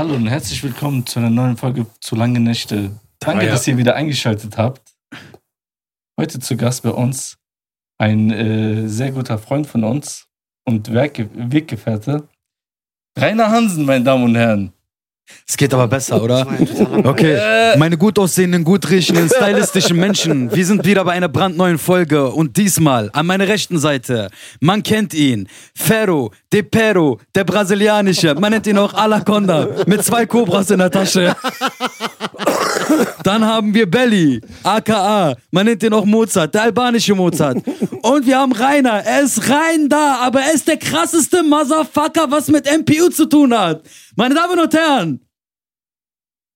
Hallo und herzlich willkommen zu einer neuen Folge zu Lange Nächte. Danke, Ah, ja. dass ihr wieder eingeschaltet habt. Heute zu Gast bei uns ein äh, sehr guter Freund von uns und Werke, Weggefährte. Rainer Hansen, meine Damen und Herren. Es geht aber besser, oder? Okay, meine gut aussehenden, gut riechenden, stylistischen Menschen. Wir sind wieder bei einer brandneuen Folge und diesmal an meiner rechten Seite. Man kennt ihn. Ferro, De Pero, der Brasilianische. Man nennt ihn auch Alaconda mit zwei Cobras in der Tasche. Dann haben wir Belly, aka, man nennt ihn auch Mozart, der albanische Mozart. Und wir haben Rainer, er ist rein da, aber er ist der krasseste Motherfucker, was mit MPU zu tun hat. Meine Damen und Herren.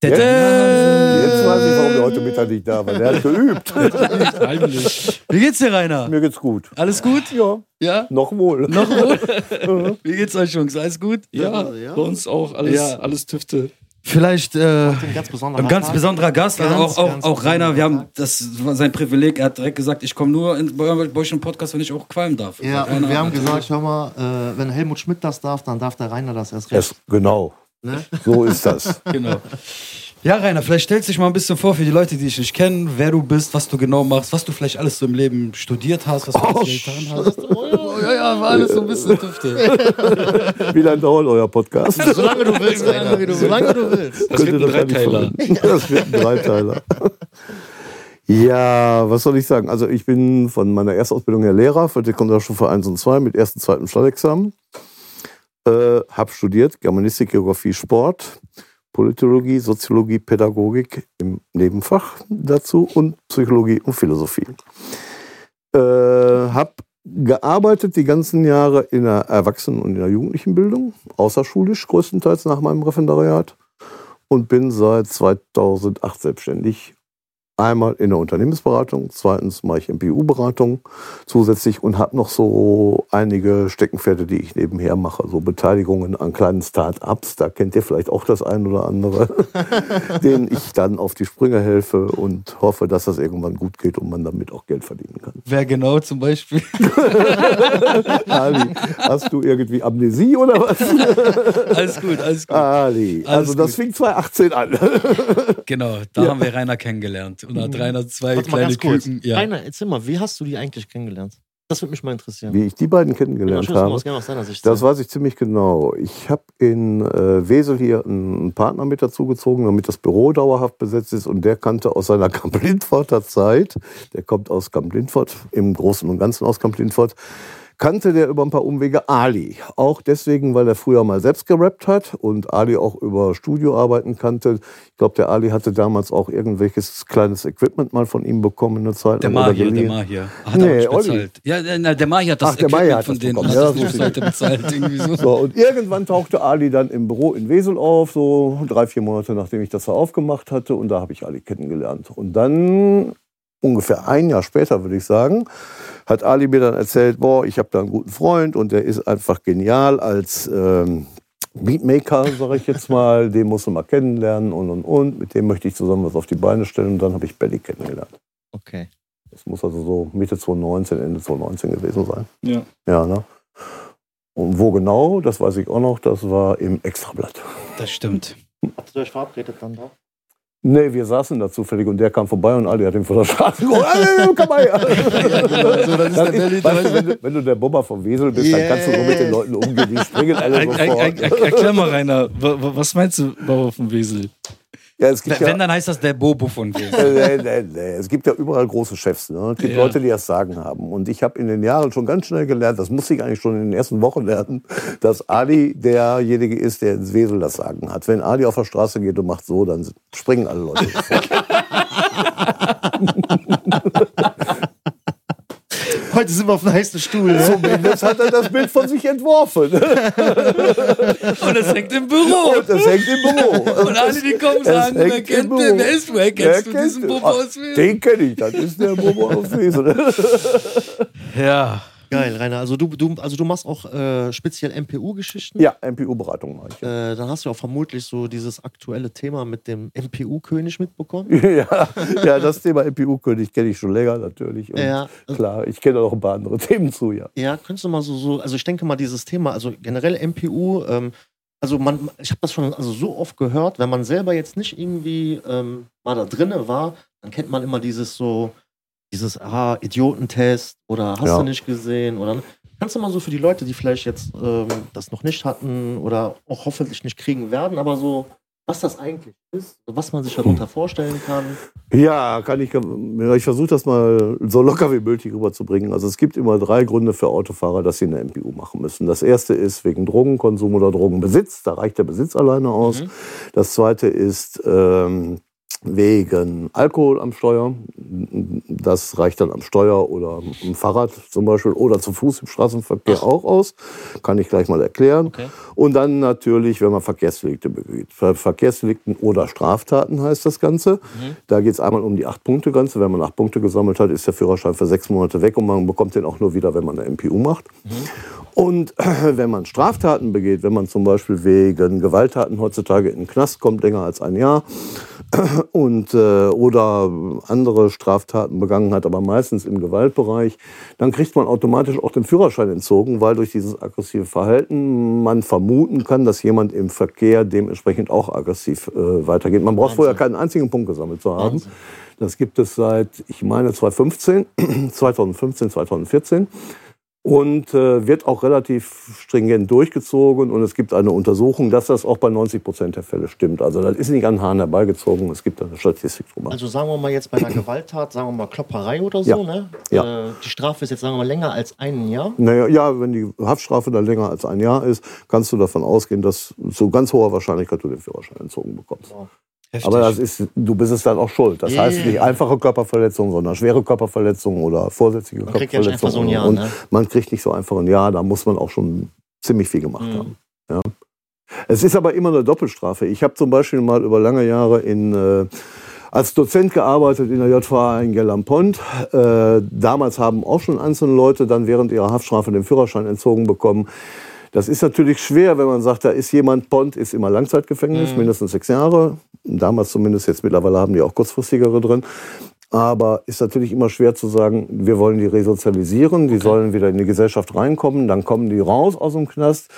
Jetzt, jetzt weiß ich, warum der heute Mittag nicht da war. Der hat geübt. Heimlich. Wie geht's dir, Rainer? Mir geht's gut. Alles gut? Ja, Ja? noch wohl. Noch wohl? Wie geht's euch, Jungs? Alles gut? Ja, Ja. bei uns auch alles, Ja. alles Tüfte. Vielleicht äh, Ein ganz besonderer ein ganz besonderer Gast, also Ganz, auch, auch, ganz auch Rainer, wir haben, das war sein Privileg, er hat direkt gesagt, ich komme nur in, bei euch im Podcast, wenn ich auch qualmen darf. Ja, Rainer und wir haben gesagt, hör mal, äh, wenn Helmut Schmidt das darf, dann darf der Rainer das erst recht. Es, genau, Ne? so ist das. Genau. Ja, Rainer, vielleicht stellst du dich mal ein bisschen vor für die Leute, die dich nicht kennen, wer du bist, was du genau machst, was du vielleicht alles so im Leben studiert hast, was du Oh, alles getan hast. Oh, ja, ja, war alles so ein bisschen Tüfte. Wie lange dauert euer Podcast? Solange du willst, Rainer. wie du Solange du willst. Das wird ein Dreiteiler. Das wird ein Dreiteiler. Ja, was soll ich sagen? Also ich bin von meiner Erstausbildung her Lehrer für die Konservstufe 1 und 2 mit ersten, zweiten Stadtexamen. Äh, hab studiert Germanistik, Geografie, Sport, Politologie, Soziologie, Pädagogik im Nebenfach dazu und Psychologie und Philosophie. Äh, hab gearbeitet die ganzen Jahre in der Erwachsenen- und in der Jugendlichenbildung, außerschulisch größtenteils nach meinem Referendariat und bin seit 2008 selbstständig. Einmal in der Unternehmensberatung, zweitens mache ich MPU-Beratung zusätzlich und habe noch so einige Steckenpferde, die ich nebenher mache. So Beteiligungen an kleinen Start-ups, da kennt ihr vielleicht auch das ein oder andere, denen ich dann auf die Sprünge helfe und hoffe, dass das irgendwann gut geht und man damit auch Geld verdienen kann. Wer genau zum Beispiel? Ali, hast du irgendwie Amnesie oder was? Alles gut, alles gut. Ali, Alles also das gut. fing 2018 an. Genau, da haben wir Rainer kennengelernt. Und hat Rainer zwei Warte mal kleine ganz kurz. Küken. Ja. Rainer, erzähl mal, wie hast du die eigentlich kennengelernt? Das würde mich mal interessieren. Wie ich die beiden kennengelernt du habe. das gerne aus deiner Sicht Das sagst. weiß ich ziemlich genau. Ich habe in äh, Wesel hier einen Partner mit dazugezogen, damit das Büro dauerhaft besetzt ist. Und der kannte aus seiner Kamp-Lindforter Zeit, der kommt aus Kamp-Lindfort, im Großen und Ganzen aus Kamp-Lindfort, kannte der über ein paar Umwege Ali. Auch deswegen, weil er früher mal selbst gerappt hat und Ali auch über Studioarbeiten kannte. Ich glaube, der Ali hatte damals auch irgendwelches kleines Equipment mal von ihm bekommen eine Zeit Der lang oder Magier, der. Magier. Hat Nee, auch bezahlt. Ja, der, na, der Magier hat das Ach, der Equipment hat von denen hat Ja, das. Leute bezahlt. Irgendwie so. So, und irgendwann tauchte Ali dann im Büro in Wesel auf, so drei, vier Monate nachdem ich das da aufgemacht hatte. Und da habe ich Ali kennengelernt. Und dann, ungefähr ein Jahr später, würde ich sagen, hat Ali mir dann erzählt, boah, ich habe da einen guten Freund und der ist einfach genial als ähm, Beatmaker, sage ich jetzt mal. Den musst du mal kennenlernen und, und, und. Mit dem möchte ich zusammen was auf die Beine stellen. Und dann habe ich Belly kennengelernt. Okay. Das muss also so Mitte 2019, Ende 2019 gewesen sein. Ja. Ja, ne? Und wo genau, das weiß ich auch noch, das war im Extrablatt. Das stimmt. Habt ihr euch verabredet dann da? Nee, wir saßen da zufällig und der kam vorbei und Ali hat ihn von der Straße geholt. Komm mal her. Das ist der weißt wenn, du, wenn du der Bobber vom Wesel bist, dann kannst du so mit den Leuten umgehen. Die springen alle Er, er, er, sofort. er, erklär mal, Rainer, wa- wa- was meinst du, Bauer vom Wesel? Ja, es gibt Wenn, ja, dann heißt das der Bobo von. Äh, nee, nee, nee. Es gibt ja überall große Chefs. Ne? Es gibt Ja. Leute, die das Sagen haben. Und ich habe in den Jahren schon ganz schnell gelernt, das musste ich eigentlich schon in den ersten Wochen lernen, dass Ali derjenige ist, der ins Wesel das Sagen hat. Wenn Ali auf der Straße geht und macht so, dann springen alle Leute. Heute sind wir auf einem heißen Stuhl. Ne? Zumindest hat er das Bild von sich entworfen. Und es hängt im Büro. Und das hängt im Büro. Und alle, die kommen, sagen, wer kennt den? Wer ist woher kennst du kennt diesen den? Bobo Ah, aus Wesel? Den kenne ich, das ist der Bobo aus Wesel. Ja. Geil, Rainer. Also du, du, also du machst auch äh, speziell MPU-Geschichten. Ja, MPU-Beratung mache ich. Äh, dann hast du auch vermutlich so dieses aktuelle Thema mit dem MPU-König mitbekommen. Ja, ja, das Thema MPU-König kenne ich schon länger natürlich. Und Ja. Klar, ich kenne auch ein paar andere Themen zu, ja. Ja, könntest du mal so, so, also ich denke mal, dieses Thema, also generell MPU, ähm, also man, ich habe das schon also so oft gehört, wenn man selber jetzt nicht irgendwie ähm, mal da drinne war, dann kennt man immer dieses so, dieses ah, Idiotentest oder hast Ja. du nicht gesehen oder kannst du mal so für die Leute, die vielleicht jetzt ähm, das noch nicht hatten oder auch hoffentlich nicht kriegen werden, aber so, was das eigentlich ist, was man sich darunter vorstellen kann. Ja, kann ich. Ich versuche das mal so locker wie möglich rüberzubringen. Also es gibt immer drei Gründe für Autofahrer, dass sie eine MPU machen müssen. Das erste ist wegen Drogenkonsum oder Drogenbesitz. Da reicht der Besitz alleine aus. Mhm. Das zweite ist ähm, wegen Alkohol am Steuer. Das reicht dann am Steuer oder am Fahrrad zum Beispiel oder zu Fuß im Straßenverkehr auch aus. Kann ich gleich mal erklären. Okay. Und dann natürlich, wenn man Verkehrsdelikte begeht. Ver Verkehrsdelikten oder Straftaten heißt das Ganze. Da geht es einmal um die Acht-Punkte-Grenze. Wenn man acht Punkte gesammelt hat, ist der Führerschein für sechs Monate weg und man bekommt den auch nur wieder, wenn man eine MPU macht. Und wenn man Straftaten begeht, wenn man zum Beispiel wegen Gewalttaten heutzutage in den Knast kommt, länger als ein Jahr, und, äh, oder andere Straftaten begangen hat, aber meistens im Gewaltbereich, dann kriegt man automatisch auch den Führerschein entzogen, weil durch dieses aggressive Verhalten man vermuten kann, dass jemand im Verkehr dementsprechend auch aggressiv äh, weitergeht. Man braucht Wahnsinn. vorher keinen einzigen Punkt gesammelt zu haben. Wahnsinn. Das gibt es seit, ich meine, 2015, 2015, 2014 und äh, wird auch relativ stringent durchgezogen. Und es gibt eine Untersuchung, dass das auch bei 90 Prozent der Fälle stimmt. Also das ist nicht an Haaren herbeigezogen. Es gibt da eine Statistik drüber. Also sagen wir mal jetzt bei einer Gewalttat, sagen wir mal Klopperei oder so, Ja. ne? Ja. Äh, die Strafe ist jetzt sagen wir mal länger als ein Jahr. Naja, ja, wenn die Haftstrafe dann länger als ein Jahr ist, kannst du davon ausgehen, dass zu ganz hoher Wahrscheinlichkeit du den Führerschein entzogen bekommst. Heftig. Aber das ist, du bist es dann auch schuld. Das Ja, heißt nicht einfache Körperverletzung, sondern schwere Körperverletzung oder vorsätzliche Man kriegt ja so ein Körperverletzung. Jahr, Und ne? man kriegt nicht so einfach ein Jahr, da muss man auch schon ziemlich viel gemacht Mhm. haben. Ja. Es ist aber immer eine Doppelstrafe. Ich habe zum Beispiel mal über lange Jahre in, äh, als Dozent gearbeitet in der JVA in Gell-am-Pont. Äh, damals haben auch schon einzelne Leute dann während ihrer Haftstrafe den Führerschein entzogen bekommen. Das ist natürlich schwer, wenn man sagt, da ist jemand, Pont ist immer Langzeitgefängnis, Mhm. mindestens sechs Jahre. Damals zumindest, jetzt mittlerweile haben die auch kurzfristigere drin. Aber ist natürlich immer schwer zu sagen, wir wollen die resozialisieren, die sollen wieder in die Gesellschaft reinkommen, dann kommen die raus aus dem Knast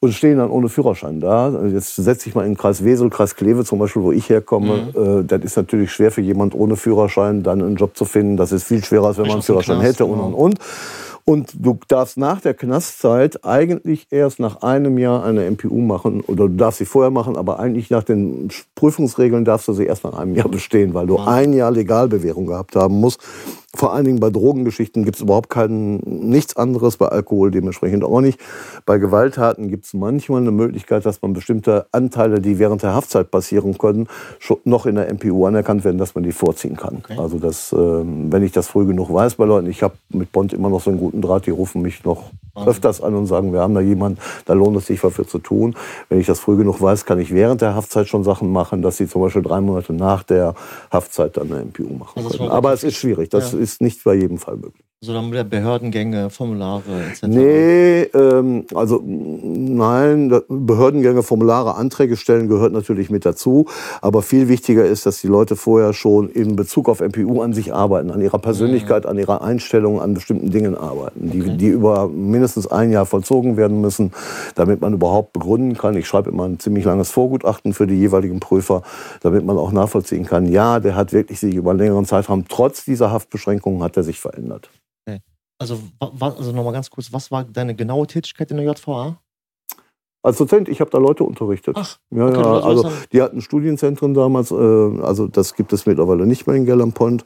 und stehen dann ohne Führerschein da. Jetzt setze ich mal in den Kreis Wesel, Kreis Kleve zum Beispiel, wo ich herkomme. Äh, das ist natürlich schwer für jemand ohne Führerschein, dann einen Job zu finden. Das ist viel schwerer, als wenn Vielleicht man einen Führerschein Knast, hätte und genau. und und. Und du darfst nach der Knastzeit eigentlich erst nach einem Jahr eine MPU machen. Oder du darfst sie vorher machen, aber eigentlich nach den Prüfungsregeln darfst du sie erst nach einem Jahr bestehen, weil du ein Jahr Legalbewährung gehabt haben musst. Vor allen Dingen bei Drogengeschichten gibt es überhaupt kein, nichts anderes, bei Alkohol dementsprechend auch nicht. Bei Gewalttaten gibt es manchmal eine Möglichkeit, dass man bestimmte Anteile, die während der Haftzeit passieren können, noch in der MPU anerkannt werden, dass man die vorziehen kann. Okay. Also das, ähm, wenn ich das früh genug weiß bei Leuten, ich habe mit Bond immer noch so einen guten Draht, die rufen mich noch. Öfters an und sagen, wir haben da jemanden, da lohnt es sich was für zu tun. Wenn ich das früh genug weiß, kann ich während der Haftzeit schon Sachen machen, dass sie zum Beispiel drei Monate nach der Haftzeit dann eine MPU machen Also können. Aber es ist schwierig, das Ja. ist nicht bei jedem Fall möglich. So dann wieder Behördengänge, Formulare etc. Nee, ähm, also nein, Behördengänge, Formulare, Anträge stellen gehört natürlich mit dazu. Aber viel wichtiger ist, dass die Leute vorher schon in Bezug auf MPU an sich arbeiten, an ihrer Persönlichkeit, an ihrer Einstellung, an bestimmten Dingen arbeiten, die, Okay. die über mindestens ein Jahr vollzogen werden müssen, damit man überhaupt begründen kann. Ich schreibe immer ein ziemlich langes Vorgutachten für die jeweiligen Prüfer, damit man auch nachvollziehen kann, ja, der hat wirklich sich über einen längeren Zeitraum, trotz dieser Haftbeschränkungen, hat er sich verändert. Also, also nochmal ganz kurz, was war deine genaue Tätigkeit in der JVA? Als Dozent, ich habe da Leute unterrichtet. Ach, ja, okay, ja, also die hatten Studienzentren damals, äh, also das gibt es mittlerweile nicht mehr in Gell-am-Pont.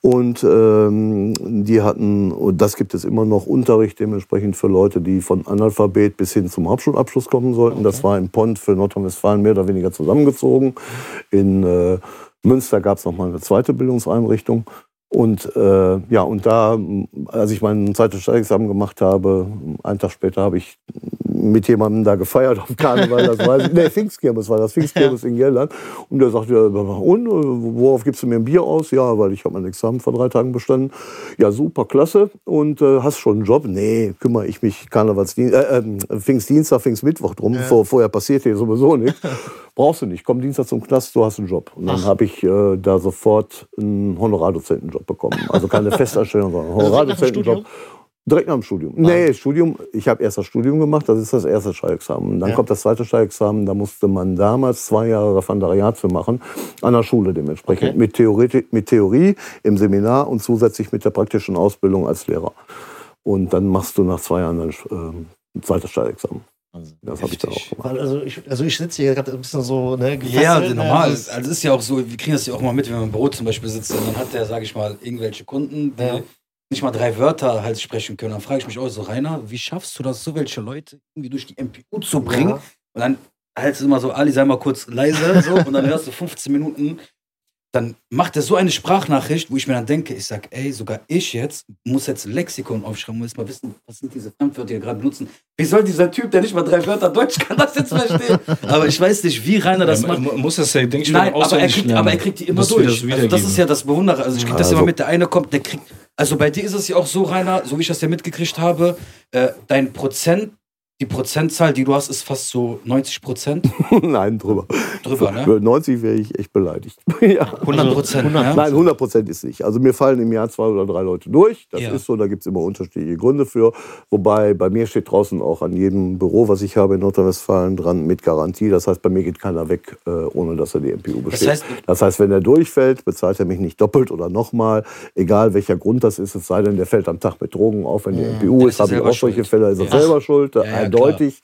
Und ähm, die hatten, und das gibt es immer noch, Unterricht dementsprechend für Leute, die von Analphabet bis hin zum Hauptschulabschluss kommen sollten. Das Okay. war in Pont für Nordrhein-Westfalen mehr oder weniger zusammengezogen. In äh, Münster gab es nochmal eine zweite Bildungseinrichtung. Und äh, ja, und da, als ich mein zweites Staatsexamen gemacht habe, einen Tag später habe ich mit jemandem da gefeiert auf Karneval, das weiß ich. Nee, Pfingstkirmes war das, Pfingstkirmes in Gelland. Und der sagte, ja, und, äh, worauf gibst du mir ein Bier aus? Ja, weil ich habe mein Examen vor drei Tagen bestanden. Ja, super, klasse. Und äh, hast schon einen Job? Nee, kümmere ich mich Karnevalsdienst, äh, äh, Pfingstdienstag, Pfingstmittwoch drum. Vor, vorher passiert hier sowieso nichts. Brauchst du nicht. Komm Dienstag zum Knast, du hast einen Job. Und dann habe ich äh, da sofort einen Honorardozentenjob bekommen. Also keine Festanstellung, sondern einen Also direkt nach dem. Studium? Studium. Nee, Studium, ich habe erst das Studium gemacht, das ist das erste Steuerexamen. Dann Ja. kommt das zweite Steuerexamen, da musste man damals zwei Jahre Referendariat für machen, an der Schule dementsprechend. Okay. Mit, Theorie, mit Theorie im Seminar und zusätzlich mit der praktischen Ausbildung als Lehrer. Und dann machst du nach zwei Jahren dann, ähm, ein zweites Steuerexamen. Also, Das habe ich dann auch gemacht. Weil, Also ich, also ich sitze hier gerade ein bisschen so, ne, Ja, gefesselt, ne, normal. Also es ist ja auch so, wir kriegen das ja auch mal mit, wenn wir im Büro zum Beispiel sitzen, dann hat der, sage ich mal, irgendwelche Kunden, die Ja. Nicht mal drei Wörter halt sprechen können. Dann frage ich mich auch so, Rainer, wie schaffst du das, so welche Leute irgendwie durch die MPU zu bringen? Ja. Und dann halt immer so, Ali, sei mal kurz leise, so, und dann hörst du 15 Minuten. Dann macht er so eine Sprachnachricht, wo ich mir dann denke, ich sag, ey, sogar ich jetzt muss jetzt Lexikon aufschreiben, muss mal wissen, was sind diese Fremdwörter, die wir gerade benutzen. Wie soll dieser Typ, der nicht mal drei Wörter Deutsch kann, das jetzt verstehen? Aber ich weiß nicht, wie Rainer das Ja, macht. muss das ja, denke ich, Nein, aber er, kriegt, aber er kriegt die immer durch. das also das ist ja das Bewundere. Also ich krieg das Also- immer mit, der eine kommt, der kriegt. Also bei dir ist es ja auch so, Rainer, so wie ich das ja mitgekriegt habe, äh, dein Prozent, die Prozentzahl, die du hast, ist fast so 90 Prozent Nein, drüber. drüber, ne? Für 90 wäre ich echt beleidigt. ja. 100 Prozent. Also 100. Ja? Nein, 100 Prozent ist nicht. Also mir fallen im Jahr zwei oder drei Leute durch. Das Ja. ist so, da gibt es immer unterschiedliche Gründe für. Wobei bei mir steht draußen auch an jedem Büro, was ich habe in Nordrhein-Westfalen, dran mit Garantie. Das heißt, bei mir geht keiner weg, äh, ohne dass er die MPU besteht. heißt- das heißt, wenn er durchfällt, bezahlt er mich nicht doppelt oder nochmal. Egal welcher Grund das ist, es sei denn, der fällt am Tag mit Drogen auf. Wenn die MPU Dann ist, ist er habe ich selber auch solche. Fälle, ist er Ja. selber schuld, Ja, eindeutig.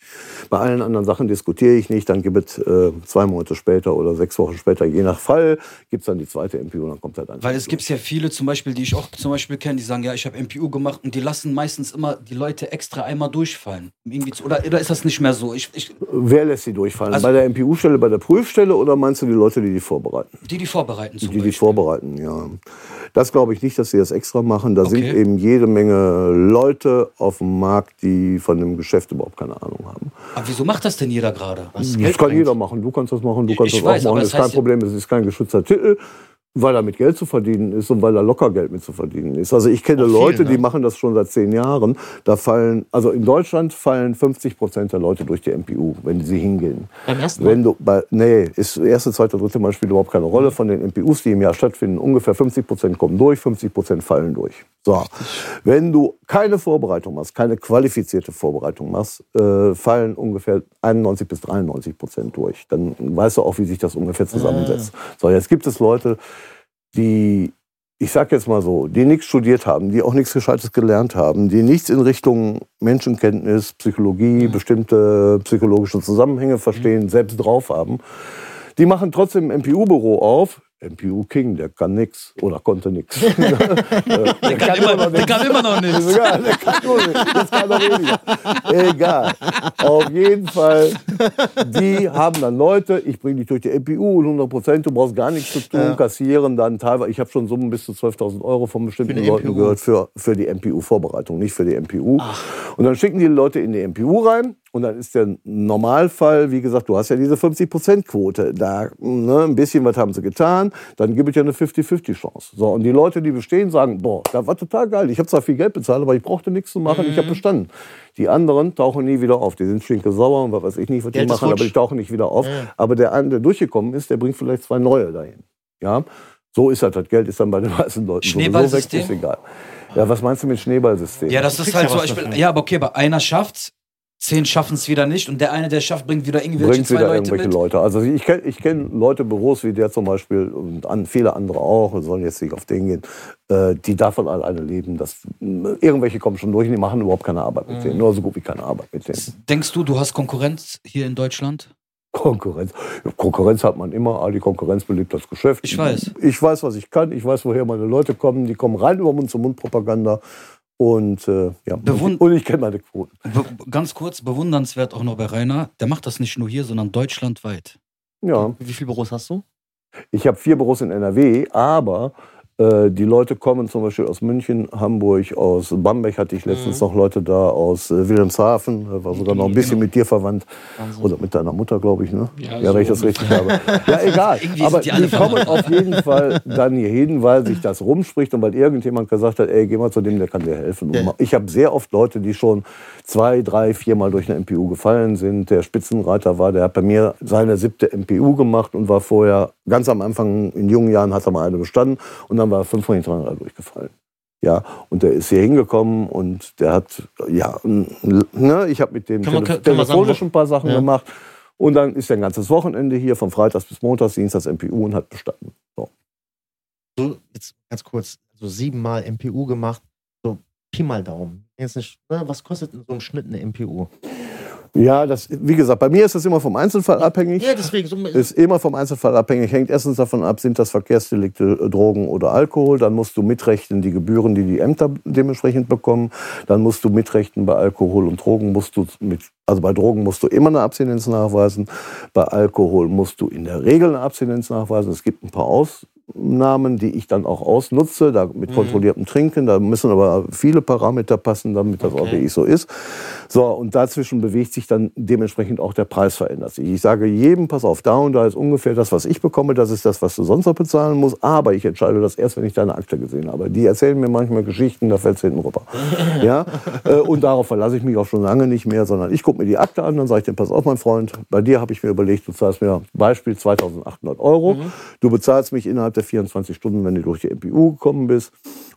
Bei allen anderen Sachen diskutiere ich nicht. Dann gibt es äh, zwei Monate später oder sechs Wochen später, je nach Fall, gibt es dann die zweite MPU und dann kommt halt ein. Weil es gibt ja viele zum Beispiel, die ich auch zum Beispiel kenne, die sagen, ja, ich habe MPU gemacht und die lassen meistens immer die Leute extra einmal durchfallen. Oder, oder ist das nicht mehr so? Ich, ich, Wer lässt sie durchfallen? Also- bei der MPU-Stelle, bei der Prüfstelle oder meinst du die Leute, die die vorbereiten? die, die vorbereiten zum Die die Beispiel. vorbereiten, ja. Das glaube ich nicht, dass sie das extra machen. Da sind Okay. eben jede Menge Leute auf dem Markt, die von dem Geschäft überhaupt keine Ahnung haben. Aber wieso macht das denn jeder gerade? Das kann bringt. jeder machen. Du kannst das machen, du kannst Ich das weiß, auch machen. das ist kein Problem. Es ist kein geschützter Titel, weil damit Geld zu verdienen ist und weil da locker Geld mit zu verdienen ist. Also ich kenne viel, Leute, ne? die machen das schon seit zehn Jahren. Da fallen, also in Deutschland fallen 50 Prozent der Leute durch die MPU, wenn sie hingehen. Beim ersten Mal? Wenn du bei, nee, ist erste, zweite, dritte Mal spielt überhaupt keine Rolle. Von den MPUs, die im Jahr stattfinden, ungefähr 50 Prozent kommen durch, 50 Prozent fallen durch. So. Wenn du keine Vorbereitung machst, keine qualifizierte Vorbereitung machst, äh, fallen ungefähr 91 bis 93 Prozent durch. Dann weißt du auch, wie sich das ungefähr zusammensetzt. So, jetzt gibt es Leute, die, ich sag jetzt mal so, die nichts studiert haben, die auch nichts Gescheites gelernt haben, die nichts in Richtung Menschenkenntnis, Psychologie, bestimmte psychologische Zusammenhänge verstehen, selbst drauf haben. Die machen trotzdem ein MPU-Büro auf. MPU King, der kann nix oder konnte nix. der kann immer- der kann immer noch nichts. Ja, der kann nur nichts. Das kann noch weniger. Egal. Auf jeden Fall, die haben dann Leute, ich bringe dich durch die MPU und 100 Prozent, du brauchst gar nichts zu tun, Ja. kassieren dann teilweise, ich habe schon Summen bis zu 12.000 Euro von bestimmten Leuten MPU? gehört für, für die MPU-Vorbereitung, nicht für die MPU. Und dann schicken die Leute in die MPU rein und dann ist der Normalfall, wie gesagt, du hast ja diese 50%-Quote. Da, ne, ein bisschen was haben sie getan, dann gibt es ja eine 50-50-Chance. So, und die Leute, die bestehen, sagen, boah, das war total geil. Ich habe zwar viel Geld bezahlt, aber ich brauchte nichts zu machen, ich Mhm. habe bestanden. Die anderen tauchen nie wieder auf. Die sind stinke sauer und was weiß ich nicht, was die Geld ist machen, aber die tauchen nicht wieder auf. Ja. Aber der eine, der durchgekommen ist, der bringt vielleicht zwei neue dahin. Ja, so ist das. Das Geld ist dann bei den meisten Leuten sowieso weg, Schneeballsystem? ist egal. Ja, was meinst du mit Schneeballsystem? Ja, das ist halt ja so. was Ich will, dafür. ja, aber okay, aber einer schafft's, zehn schaffen es wieder nicht und der eine, der schafft, bringt wieder irgendwelche bringt zwei wieder Leute irgendwelche mit. Leute. Also ich kenne ich kenn Leute, Büros wie der zum Beispiel und an, viele andere auch, wir sollen jetzt nicht auf den gehen, äh, die davon alleine leben. Dass, mh, irgendwelche kommen schon durch und die machen überhaupt keine Arbeit mit Mhm. denen. Nur so gut wie keine Arbeit mit denen. Denkst du, du hast Konkurrenz hier in Deutschland? Konkurrenz. Konkurrenz hat man immer, ah, die Konkurrenz belebt das Geschäft. Ich weiß. Ich weiß, was ich kann, ich weiß, woher meine Leute kommen. Die kommen rein über Mund-zu-Mund-Propaganda. Und, äh, ja. Bewund- und ich kenne meine Quoten. Be ganz kurz, bewundernswert auch noch bei Rainer, der macht das nicht nur hier, sondern deutschlandweit. Ja. Wie viele Büros hast du? Ich habe vier Büros in NRW, aber äh, die Leute kommen zum Beispiel aus München, Hamburg, aus Bamberg hatte ich letztens Mhm. noch Leute da, aus äh, Wilhelmshaven, äh, war sogar noch ein bisschen Genau. mit dir verwandt. Wahnsinn. Oder mit deiner Mutter, glaube ich, ne? Ja, Ja, wenn ich das richtig habe. Ja, egal. Aber die die kommen auf jeden Fall dann hier hin, weil sich das rumspricht und weil irgendjemand gesagt hat, ey, geh mal zu dem, der kann dir helfen. Ja. Ich habe sehr oft Leute, die schon zwei, drei, viermal durch eine MPU gefallen sind. Der Spitzenreiter war, der hat bei mir seine siebte MPU gemacht und war vorher, ganz am Anfang, in jungen Jahren hat er mal eine bestanden und dann war er fünfmal hintereinander durchgefallen. Ja, und der ist hier hingekommen und der hat, ja, ne, ich habe mit dem Kann man- tele kann man sagen, telefonisch ein paar Sachen Ja. gemacht. Und dann ist er ein ganzes Wochenende hier, von Freitags bis Montags, Dienstags MPU und hat bestanden. So. So, jetzt ganz kurz, so siebenmal MPU gemacht, so Pi mal Daumen. Jetzt nicht, ne, was kostet in so einem Schnitt eine MPU? Ja, das, wie gesagt, bei mir ist das immer vom Einzelfall abhängig. Ja, deswegen so. Ist immer vom Einzelfall abhängig. Hängt erstens davon ab, sind das Verkehrsdelikte, äh, Drogen oder Alkohol. Dann musst du mitrechnen die Gebühren, die die Ämter dementsprechend bekommen. Dann musst du mitrechnen bei Alkohol und Drogen musst du mit, also bei Drogen musst du immer eine Abstinenz nachweisen. Bei Alkohol musst du in der Regel eine Abstinenz nachweisen. Es gibt ein paar Ausnahmen, die ich dann auch ausnutze, da mit Mhm. kontrolliertem Trinken. Da müssen aber viele Parameter passen, damit das auch Okay. wirklich so ist. So, und dazwischen bewegt sich dann dementsprechend auch der Preis verändert sich. Ich sage jedem, pass auf, da und da ist ungefähr das, was ich bekomme, das ist das, was du sonst noch bezahlen musst, aber ich entscheide das erst, wenn ich deine Akte gesehen habe. Die erzählen mir manchmal Geschichten, da fällt es hinten rüber. ja? Äh, Und darauf verlasse ich mich auch schon lange nicht mehr, sondern ich gucke mir die Akte an, dann sage ich dir, pass auf, mein Freund, bei dir habe ich mir überlegt, du zahlst mir Beispiel 2800 Euro, du bezahlst mich innerhalb der 24 Stunden, wenn du durch die MPU gekommen bist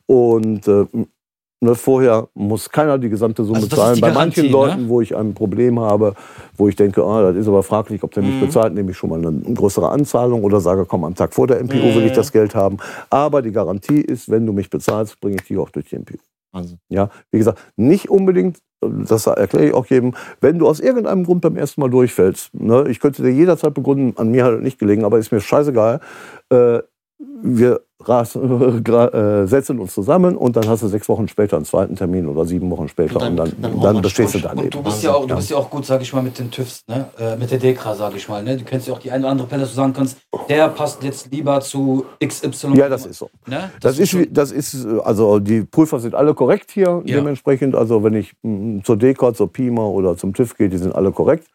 und äh, Ne, vorher muss keiner die gesamte Summe Also zahlen. Bei Garantie, manchen ne? Leuten, wo ich ein Problem habe, wo ich denke, ah, das ist aber fraglich, ob der mich bezahlt, nehme ich schon mal eine größere Anzahlung oder sage, komm, am Tag vor der MPU will ich das Geld haben. Aber die Garantie ist, wenn du mich bezahlst, bringe ich dich auch durch die MPU. Also, Ja, wie gesagt, nicht unbedingt, das erkläre ich auch jedem, wenn du aus irgendeinem Grund beim ersten Mal durchfällst, ne, ich könnte dir jederzeit begründen, an mir hat es nicht gelegen, aber ist mir scheißegal, äh, wir äh, setzen uns zusammen und dann hast du sechs Wochen später einen zweiten Termin oder sieben Wochen später Und und dann- dann, dann dann, man bestehst du daneben. Und du bist ja auch, du bist ja auch gut, sag ich mal, mit den TÜVs, ne? Äh, mit der Dekra, sag ich mal, ne? Du kennst ja auch die eine oder andere Pelle, dass du sagen kannst, der passt jetzt lieber zu XY. Ja, das ist so. Ne? Das ist, wie- das ist, äh, also die Prüfer sind alle korrekt hier Ja. dementsprechend. Also wenn ich mm, zur DECA, zur PIMA oder zum TÜV gehe, die sind alle korrekt.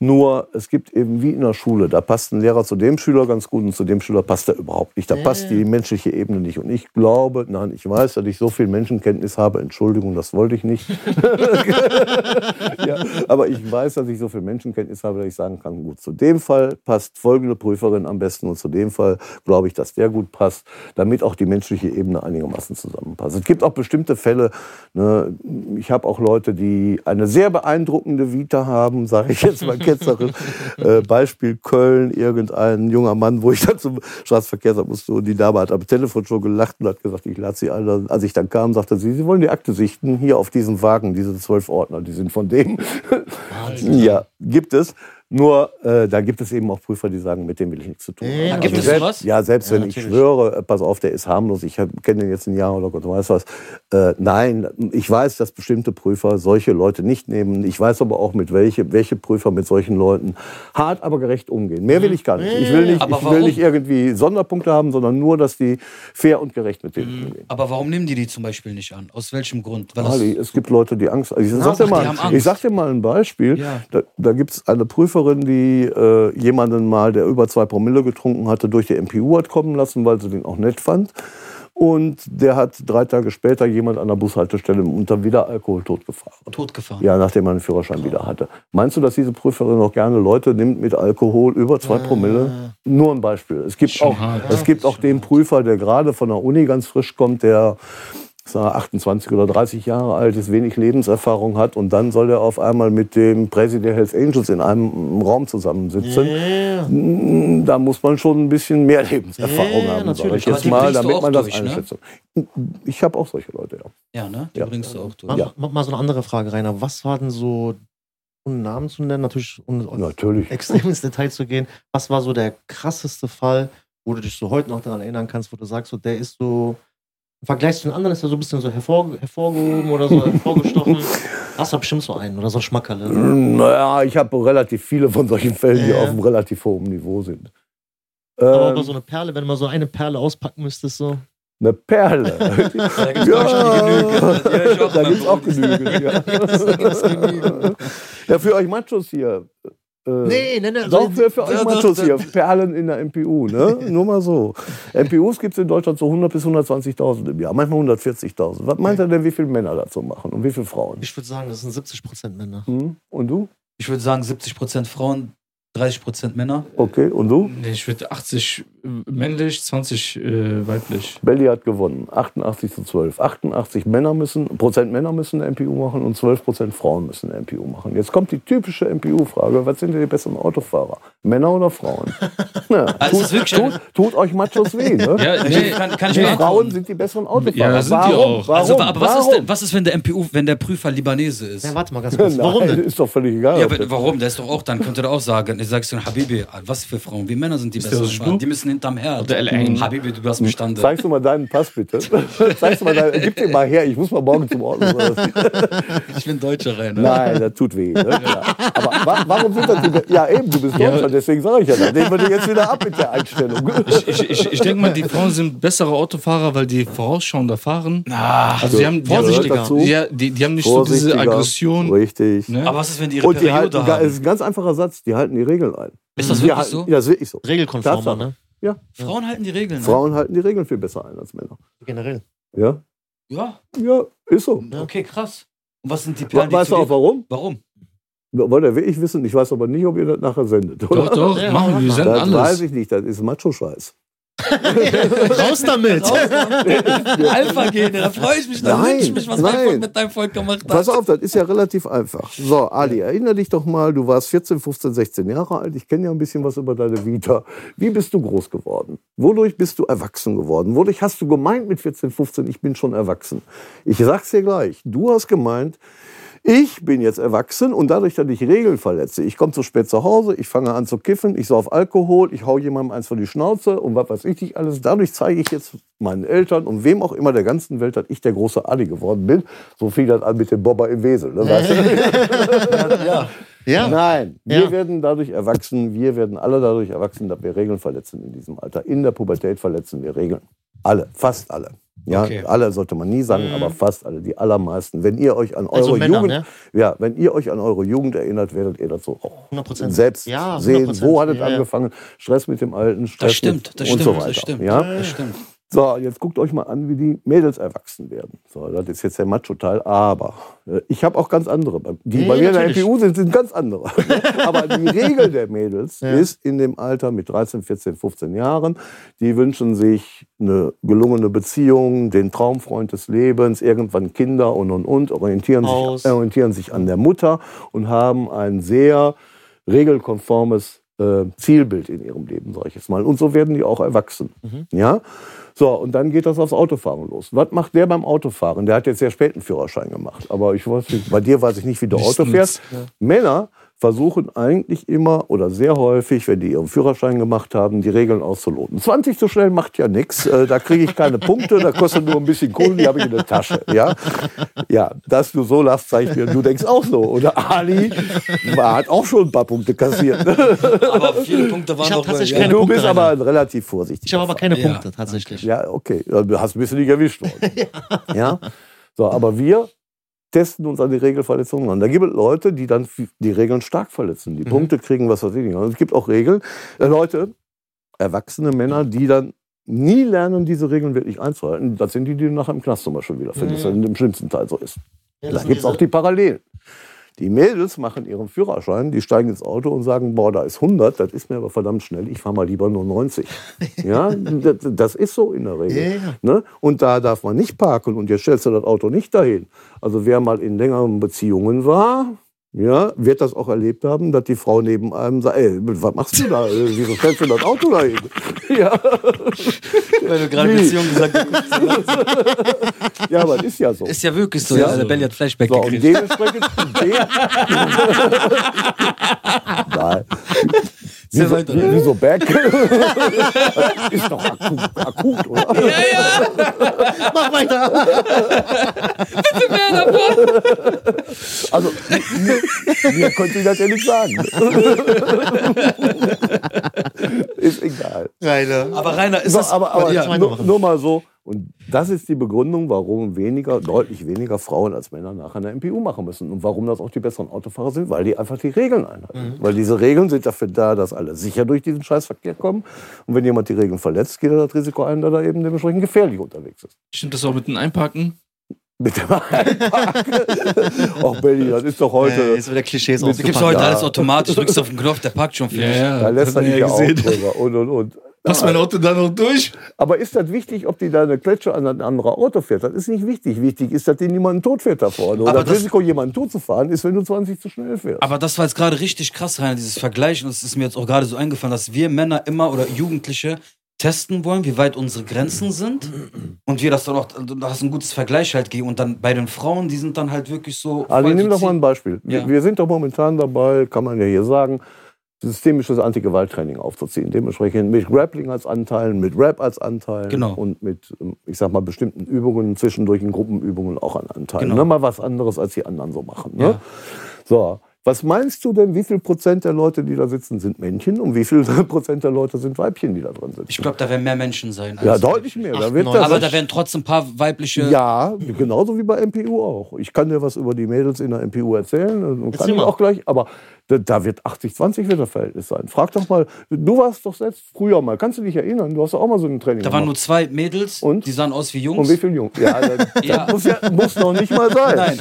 Nur es gibt eben wie in der Schule, da passt ein Lehrer zu dem Schüler ganz gut und zu dem Schüler passt er überhaupt nicht. Da passt die menschliche Ebene nicht. Und ich glaube, nein, ich weiß, dass ich so viel Menschenkenntnis habe. Entschuldigung, das wollte ich nicht. ja, aber ich weiß, dass ich so viel Menschenkenntnis habe, dass ich sagen kann, gut, zu dem Fall passt folgende Prüferin am besten und zu dem Fall glaube ich, dass der gut passt, damit auch die menschliche Ebene einigermaßen zusammenpasst. Es gibt auch bestimmte Fälle, ne, ich habe auch Leute, die eine sehr beeindruckende Vita haben, sage ich jetzt mal ketzerisch. äh, Beispiel Köln, irgendein junger Mann, wo ich dann zum Straßenverkehrsamt musste und die Dame hat am Telefon schon gelacht und hat gesagt, ich lade sie ein. Als ich dann kam, sagte sie, sie wollen die Akte sichten, hier auf diesem Wagen, diese zwölf Ordner, die sind von dem. ja, gibt es. Nur äh, da gibt es eben auch Prüfer, die sagen, mit dem will ich nichts zu tun haben. Ja, Da gibt es selbst, sowas? Ja, selbst Ja, wenn ich natürlich. schwöre, äh, pass auf, der ist harmlos, ich kenne den jetzt ein Jahr oder Gott weiß was. Äh, nein, ich weiß, dass bestimmte Prüfer solche Leute nicht nehmen. Ich weiß aber auch, mit welche, welche Prüfer mit solchen Leuten hart, aber gerecht umgehen. Mehr will ich gar nicht. Ich will nicht, Aber ich will nicht irgendwie Sonderpunkte haben, sondern nur, dass die fair und gerecht mit Mhm. denen umgehen. Aber warum nehmen die die zum Beispiel nicht an? Aus welchem Grund? Weil Ali, es gibt Leute, die Angst haben. Ich, sag ach, dir mal, ich sag dir mal ein Beispiel. Ja. Da, da gibt es eine Prüferin, die äh, jemanden mal, der über zwei Promille getrunken hatte, durch die MPU hat kommen lassen, weil sie den auch nett fand. Und der hat drei Tage später jemand an der Bushaltestelle unter wieder Alkohol totgefahren. totgefahren. Ja, nachdem er einen Führerschein wieder hatte. Meinst du, dass diese Prüferin auch gerne Leute nimmt mit Alkohol über zwei Promille? Nur ein Beispiel. Es gibt Schon auch, hart. es gibt auch den Prüfer, der gerade von der Uni ganz frisch kommt, der 28 oder 30 Jahre alt ist, wenig Lebenserfahrung hat und dann soll er auf einmal mit dem Präsident der Hells Angels in einem Raum zusammensitzen. Mm, Da muss man schon ein bisschen mehr Lebenserfahrung Ja, haben, sag natürlich. ich jetzt mal, damit man das durch, ne? einschätzt. Ich habe auch solche Leute, ja. Ja, ne? Die Ja. bringst du auch durch. Mal, Ja. mal, mal so eine andere Frage, Rainer. Was war denn so, ohne Namen zu nennen, natürlich ohne Natürlich. extrem ins Detail zu gehen, was war so der krasseste Fall, wo du dich so heute noch daran erinnern kannst, wo du sagst, so, der ist so, im Vergleich zu den anderen ist er so ein bisschen so hervor, hervorgehoben oder so hervorgestochen. Hast du bestimmt so einen oder so Schmackerle. Naja, ich habe relativ viele von solchen Fällen, die auf einem relativ hohen Niveau sind. Aber Ähm, über so eine Perle, wenn du mal so eine Perle auspacken müsstest, so. eine Perle. Da die genügend. Ja, auch gibt es auch genügend. Ja. ja, für euch Machos hier. Äh, Nee, nee, nee. Doch, für, für euch Machos doch. hier. Perlen in der MPU, ne? Nur mal so. MPUs gibt es in Deutschland so 100 bis 120.000 im Jahr, manchmal 140.000. Was meint ihr denn, wie viele Männer dazu machen und wie viele Frauen? Ich würde sagen, das sind 70 Prozent Männer. Hm? Und du? Ich würde sagen 70% Frauen, 30% Männer. Okay, und du? Nee, ich würde 80 männlich, 20 äh, weiblich. Belly hat gewonnen. 88 zu 12. 88 Männer müssen, Prozent Männer müssen eine MPU machen und 12 Prozent Frauen müssen eine MPU machen. Jetzt kommt die typische MPU-Frage. Was sind denn die besseren Autofahrer? Männer oder Frauen? Ja, Also tut, tut, tut euch Machos weh, ne? Ja, nee, Kann, kann Die. Frauen sind die besseren Autofahrer. Ja, sind die warum? auch. Warum? Also, aber was ist, warum? denn, was ist, wenn der MPU, wenn der Prüfer Libanese ist? Ja, warte mal ganz kurz. Warum Nein, denn? ist doch völlig egal. Ja, aber das- warum? Der ist doch auch, dann könnte er auch sagen, ich sag's dir, Habibi, was für Frauen, wie Männer sind die so schwul? Die müssen hinterm Herd. L1. Habibi, du hast bestanden. Zeigst du mal deinen Pass bitte? Zeigst du mal deinen, gib den mal her, ich muss mal morgen zum Ordnung. Ich bin Deutscher rein. Ne? Nein, das tut weh. Ne? Ja. Aber wa warum sind das die Ja, eben, du bist Deutscher, deswegen sage ich ja das. Nehmen wir dir jetzt wieder ab mit der Einstellung. Ich, ich, ich, ich denke mal, die Frauen sind bessere Autofahrer, weil die vorausschauender fahren. Ah, Also die haben, Vorsichtiger. ja, die, die haben nicht so diese. Aggression. Richtig. Ne? aber was ist, wenn die ihre Und die halten, Periode das haben? ist ein ganz einfacher Satz, die halten die Regeln ein. Ist das wirklich halten, so? Ja, das ist wirklich so. Regelkonformer, Tatsache. ne? Ja. Frauen halten die Regeln. ne? Frauen halten die Regeln viel besser ein als Männer. Generell. Ja, Ja, ja ist so. okay, krass. Und was sind die Perlen, weißt du auch warum? Warum? Wollt ihr wirklich wissen? Ich weiß aber nicht, ob ihr das nachher sendet. Oder? Doch, doch, Ja, machen wir, wir senden Das weiß alles. ich nicht, das ist Macho-Scheiß. Raus damit! Alpha-Gene, da freue ich mich, da Nein, wünsche ich mich, was nein. Volk mit deinem Volk gemacht hat. Pass auf, das ist ja relativ einfach. So, Ali, erinnere dich doch mal, du warst 14, 15, 16 Jahre alt. Ich kenne ja ein bisschen was über deine Vita. Wie bist du groß geworden? Wodurch bist du erwachsen geworden? Wodurch hast du gemeint mit 14, 15, ich bin schon erwachsen? Ich sag's dir gleich. Du hast gemeint, ich bin jetzt erwachsen und dadurch, dass ich Regeln verletze, ich komme zu spät zu Hause, ich fange an zu kiffen, ich sauf Alkohol, ich hau jemandem eins vor die Schnauze und was weiß ich nicht alles. Dadurch zeige ich jetzt meinen Eltern und wem auch immer der ganzen Welt, dass ich der große Ali geworden bin. So fiel das an mit dem Bobber im Wesel. Ne, weißt du? ja. Ja. Nein, wir Ja. werden dadurch erwachsen, wir werden alle dadurch erwachsen, dass wir Regeln verletzen in diesem Alter. In der Pubertät verletzen wir Regeln. Alle, fast alle. Ja, Okay. alle sollte man nie sagen, aber fast alle, die allermeisten. Wenn ihr euch an eure Also Männer, Jugend, ne? ja, wenn ihr euch an eure Jugend erinnert, werdet ihr das so auch 100%. selbst Ja, sehen. 100%. Wo hat es Ja, ja. angefangen? Stress mit dem Alten, Stress Das stimmt, mit das und stimmt, so weiter. das stimmt. Ja? Das stimmt. So, jetzt guckt euch mal an, wie die Mädels erwachsen werden. So, das ist jetzt der Macho-Teil, aber äh, ich habe auch ganz andere. Die Ja, bei mir in der natürlich. MPU sind, sind ganz andere. aber die Regel der Mädels Ja. ist in dem Alter mit 13, 14, 15 Jahren, die wünschen sich eine gelungene Beziehung, den Traumfreund des Lebens, irgendwann Kinder und und und, orientieren, sich, orientieren sich an der Mutter und haben ein sehr regelkonformes äh, Zielbild in ihrem Leben, sage ich jetzt mal. Und so werden die auch erwachsen. Ja? So, und dann geht das aufs Autofahren los. Was macht der beim Autofahren? Der hat jetzt sehr spät einen Führerschein gemacht. Aber ich weiß nicht, bei dir weiß ich nicht, wie du Auto fährst. Männer versuchen eigentlich immer oder sehr häufig, wenn die ihren Führerschein gemacht haben, die Regeln auszuloten. 20 zu schnell macht ja nichts. Da kriege ich keine Punkte, da kostet nur ein bisschen Kohle, die habe ich in der Tasche. Ja, ja dass du so lachst, zeigt mir, du denkst auch so. Oder Ali war, hat auch schon ein paar Punkte kassiert. Aber viele Punkte waren Ich noch tatsächlich ja. keine Du Punkte, bist aber Rainer. relativ vorsichtig. Ich habe aber keine Ja. Punkte, tatsächlich. Ja, okay. Ja, Du hast ein bisschen nicht erwischt worden. ja. So, aber wir testen uns an die Regelverletzungen an. Da gibt es Leute, die dann die Regeln stark verletzen, die Punkte kriegen, was weiß ich nicht. Und es gibt auch Regeln, äh, Leute, erwachsene Männer, die dann nie lernen, diese Regeln wirklich einzuhalten. Das sind die, die du nachher im Knast zum Beispiel wiederfindest, wenn es im schlimmsten Teil so ist. Ja, Da das gibt es auch die Parallelen. Die Mädels machen ihren Führerschein, die steigen ins Auto und sagen, boah, da ist 100, das ist mir aber verdammt schnell, ich fahre mal lieber nur 90. ja, das, ist so in der Regel. Ja, ja. Ne? Und da darf man nicht parken und jetzt stellst du das Auto nicht dahin. Also wer mal in längeren Beziehungen war, ja, wird das auch erlebt haben, dass die Frau neben einem sagt, ey, was machst du da? Äh, Wieso stellst du das Auto dahin? ja. Weil du gerade Wie? Beziehung gesagt hast. ja, aber das ist ja so. Ist ja wirklich so. Ja. Ja, der Belly hat Flashback So, und gekriegt. dementsprechend. de Nein. Sehr Wieso, weiter. wie, wieso Back? ist doch akut, akut oder? Mach weiter! Also, mir, mir konnte ich das ja nicht sagen. ist egal. Rainer. Aber Rainer, ist So, das... aber aber ja, nur, nur mal so. Und das ist die Begründung, warum weniger, deutlich weniger Frauen als Männer nachher eine MPU machen müssen. Und warum das auch die besseren Autofahrer sind, weil die einfach die Regeln einhalten. Weil diese Regeln sind dafür da, dass alle sicher durch diesen Scheißverkehr kommen. Und wenn jemand die Regeln verletzt, geht er das Risiko ein, dass er eben dementsprechend gefährlich unterwegs ist. Stimmt das auch mit dem Einparken? Mit dem Einparken. Ach, Benny, das ist doch heute. Äh, jetzt wieder Klischees gibst ausgepackt. heute Ja. alles automatisch, drückst auf den Knopf, der packt schon für dich. da lässt er dich ja gesehen. drüber und und und. Passt mein Auto da noch durch? Aber ist das wichtig, ob die da eine Kletsche an ein anderes Auto fährt? Das ist nicht wichtig. Wichtig ist, dass dir niemand tot fährt da vorne. Oder das, das- Risiko, jemanden tot zu fahren, ist, wenn du 20 zu schnell fährst. Aber das war jetzt gerade richtig krass rein, dieses Vergleichen. Das ist mir jetzt auch gerade so eingefallen, dass wir Männer immer oder Jugendliche testen wollen, wie weit unsere Grenzen sind. Und wir das dann auch, da hast ein gutes Vergleich halt gegeben. Und dann bei den Frauen, die sind dann halt wirklich so. Ali, voll nimm doch mal ein Beispiel. Ja. wir sind doch momentan dabei, kann man ja hier sagen, systemisches Anti-Gewalt-Training aufzuziehen. Dementsprechend mit Grappling als Anteilen, mit Rap als Anteilen Genau. und mit, ähm, ich sag mal, bestimmten Übungen, zwischendurch in Gruppenübungen auch an Anteilen. Genau. Ne? Mal was anderes, als die anderen so machen. Ne? Ja. So, was meinst du denn, wie viel Prozent der Leute, die da sitzen, sind Männchen und wie viel Prozent der Leute sind Weibchen, die da drin sitzen? Ich glaube, da werden mehr Menschen sein. ja, deutlich mehr. Da wird Aber da werden trotzdem ein paar weibliche. ja, genauso wie bei MPU auch. Ich kann dir was über die Mädels in der MPU erzählen. Kann Erzähl ich auch gleich. Aber da, wird 80-20 wird das Verhältnis sein. Frag doch mal, du warst doch selbst früher mal. Kannst du dich erinnern? Du hast auch mal so ein Training Da waren nur gemacht. zwei Mädels, Und? die sahen aus wie Jungs. Und wie viele Jungs? Ja, das, Ja. muss, ja, muss noch nicht mal sein. Nein.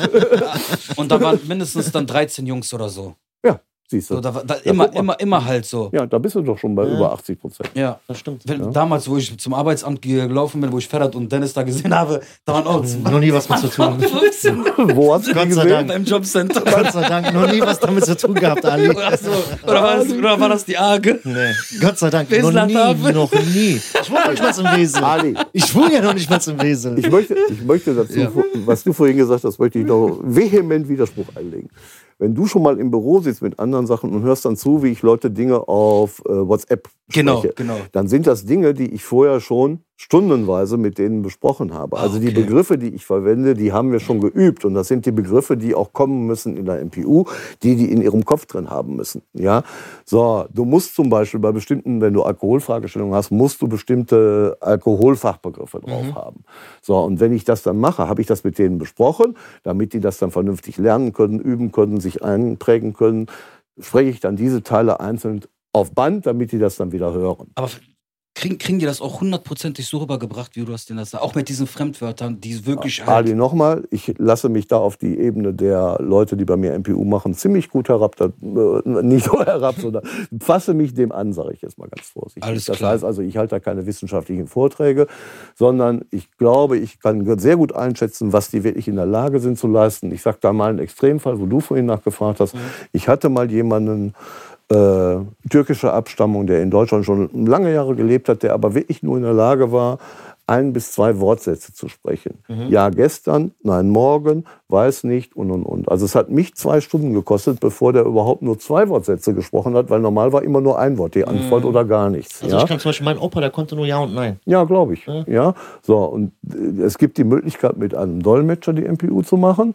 Und da waren mindestens dann 13 Jungs oder so. Ja, siehst du. so da, da, immer, mal. immer, immer halt so. Ja, da bist du doch schon bei Ja. über 80 Prozent. Ja. Das stimmt. Wenn, Damals, wo ich zum Arbeitsamt gelaufen bin, wo ich Ferhat und Dennis da gesehen habe, da waren auch zwei. Noch nie was mit zu tun. 15 Wo hast du Gott sei gesehen? Dank. beim Jobcenter. Gott sei Dank, noch nie was damit zu tun gehabt, Ali. Oder, so. oder, war das, oder war das die Arge? Nee. Gott sei Dank, noch nie, noch nie. Ich wohne nicht mal im Wesel. Ali, Ich wohne ja noch nicht mal im Wesel. ich möchte, ich möchte dazu, was du vorhin gesagt hast, möchte ich noch vehement Widerspruch einlegen. Wenn du schon mal im Büro sitzt mit anderen Sachen und hörst dann zu, wie ich Leute Dinge auf äh, WhatsApp Genau, spreche, genau. dann sind das Dinge, die ich vorher schon stundenweise mit denen besprochen habe. Also die okay. Begriffe, die ich verwende, die haben wir schon geübt. Und das sind die Begriffe, die auch kommen müssen in der MPU, die die in ihrem Kopf drin haben müssen. Ja, so, du musst zum Beispiel bei bestimmten, wenn du Alkoholfragestellungen hast, musst du bestimmte Alkoholfachbegriffe drauf Mhm. haben. So, und wenn ich das dann mache, habe ich das mit denen besprochen, damit die das dann vernünftig lernen können, üben können, sich einprägen können, spreche ich dann diese Teile einzeln auf Band, damit die das dann wieder hören. Aber kriegen, kriegen die das auch hundertprozentig so rübergebracht, wie du hast denen das Auch mit diesen Fremdwörtern, die wirklich halt. Ali, nochmal, ich lasse mich da auf die Ebene der Leute, die bei mir MPU machen, ziemlich gut herab. Da, äh, nicht nur herab, sondern fasse mich dem an, sage ich jetzt mal ganz vorsichtig. Alles das klar. heißt also, ich halte da keine wissenschaftlichen Vorträge, sondern ich glaube, ich kann sehr gut einschätzen, was die wirklich in der Lage sind zu leisten. Ich sage da mal einen Extremfall, wo du vorhin nachgefragt hast. Ich hatte mal jemanden, äh, türkischer Abstammung, der in Deutschland schon lange Jahre gelebt hat, der aber wirklich nur in der Lage war, ein bis zwei Wortsätze zu sprechen. Ja, gestern, nein, morgen, weiß nicht und und und. Also es hat mich zwei Stunden gekostet, bevor der überhaupt nur zwei Wortsätze gesprochen hat, weil normal war immer nur ein Wort, die Antwort oder gar nichts. Also ja? ich kann zum Beispiel, mein Opa, der konnte nur Ja und Nein. Ja, glaube ich. Ja. Ja. So, und äh, es gibt die Möglichkeit, mit einem Dolmetscher die MPU zu machen.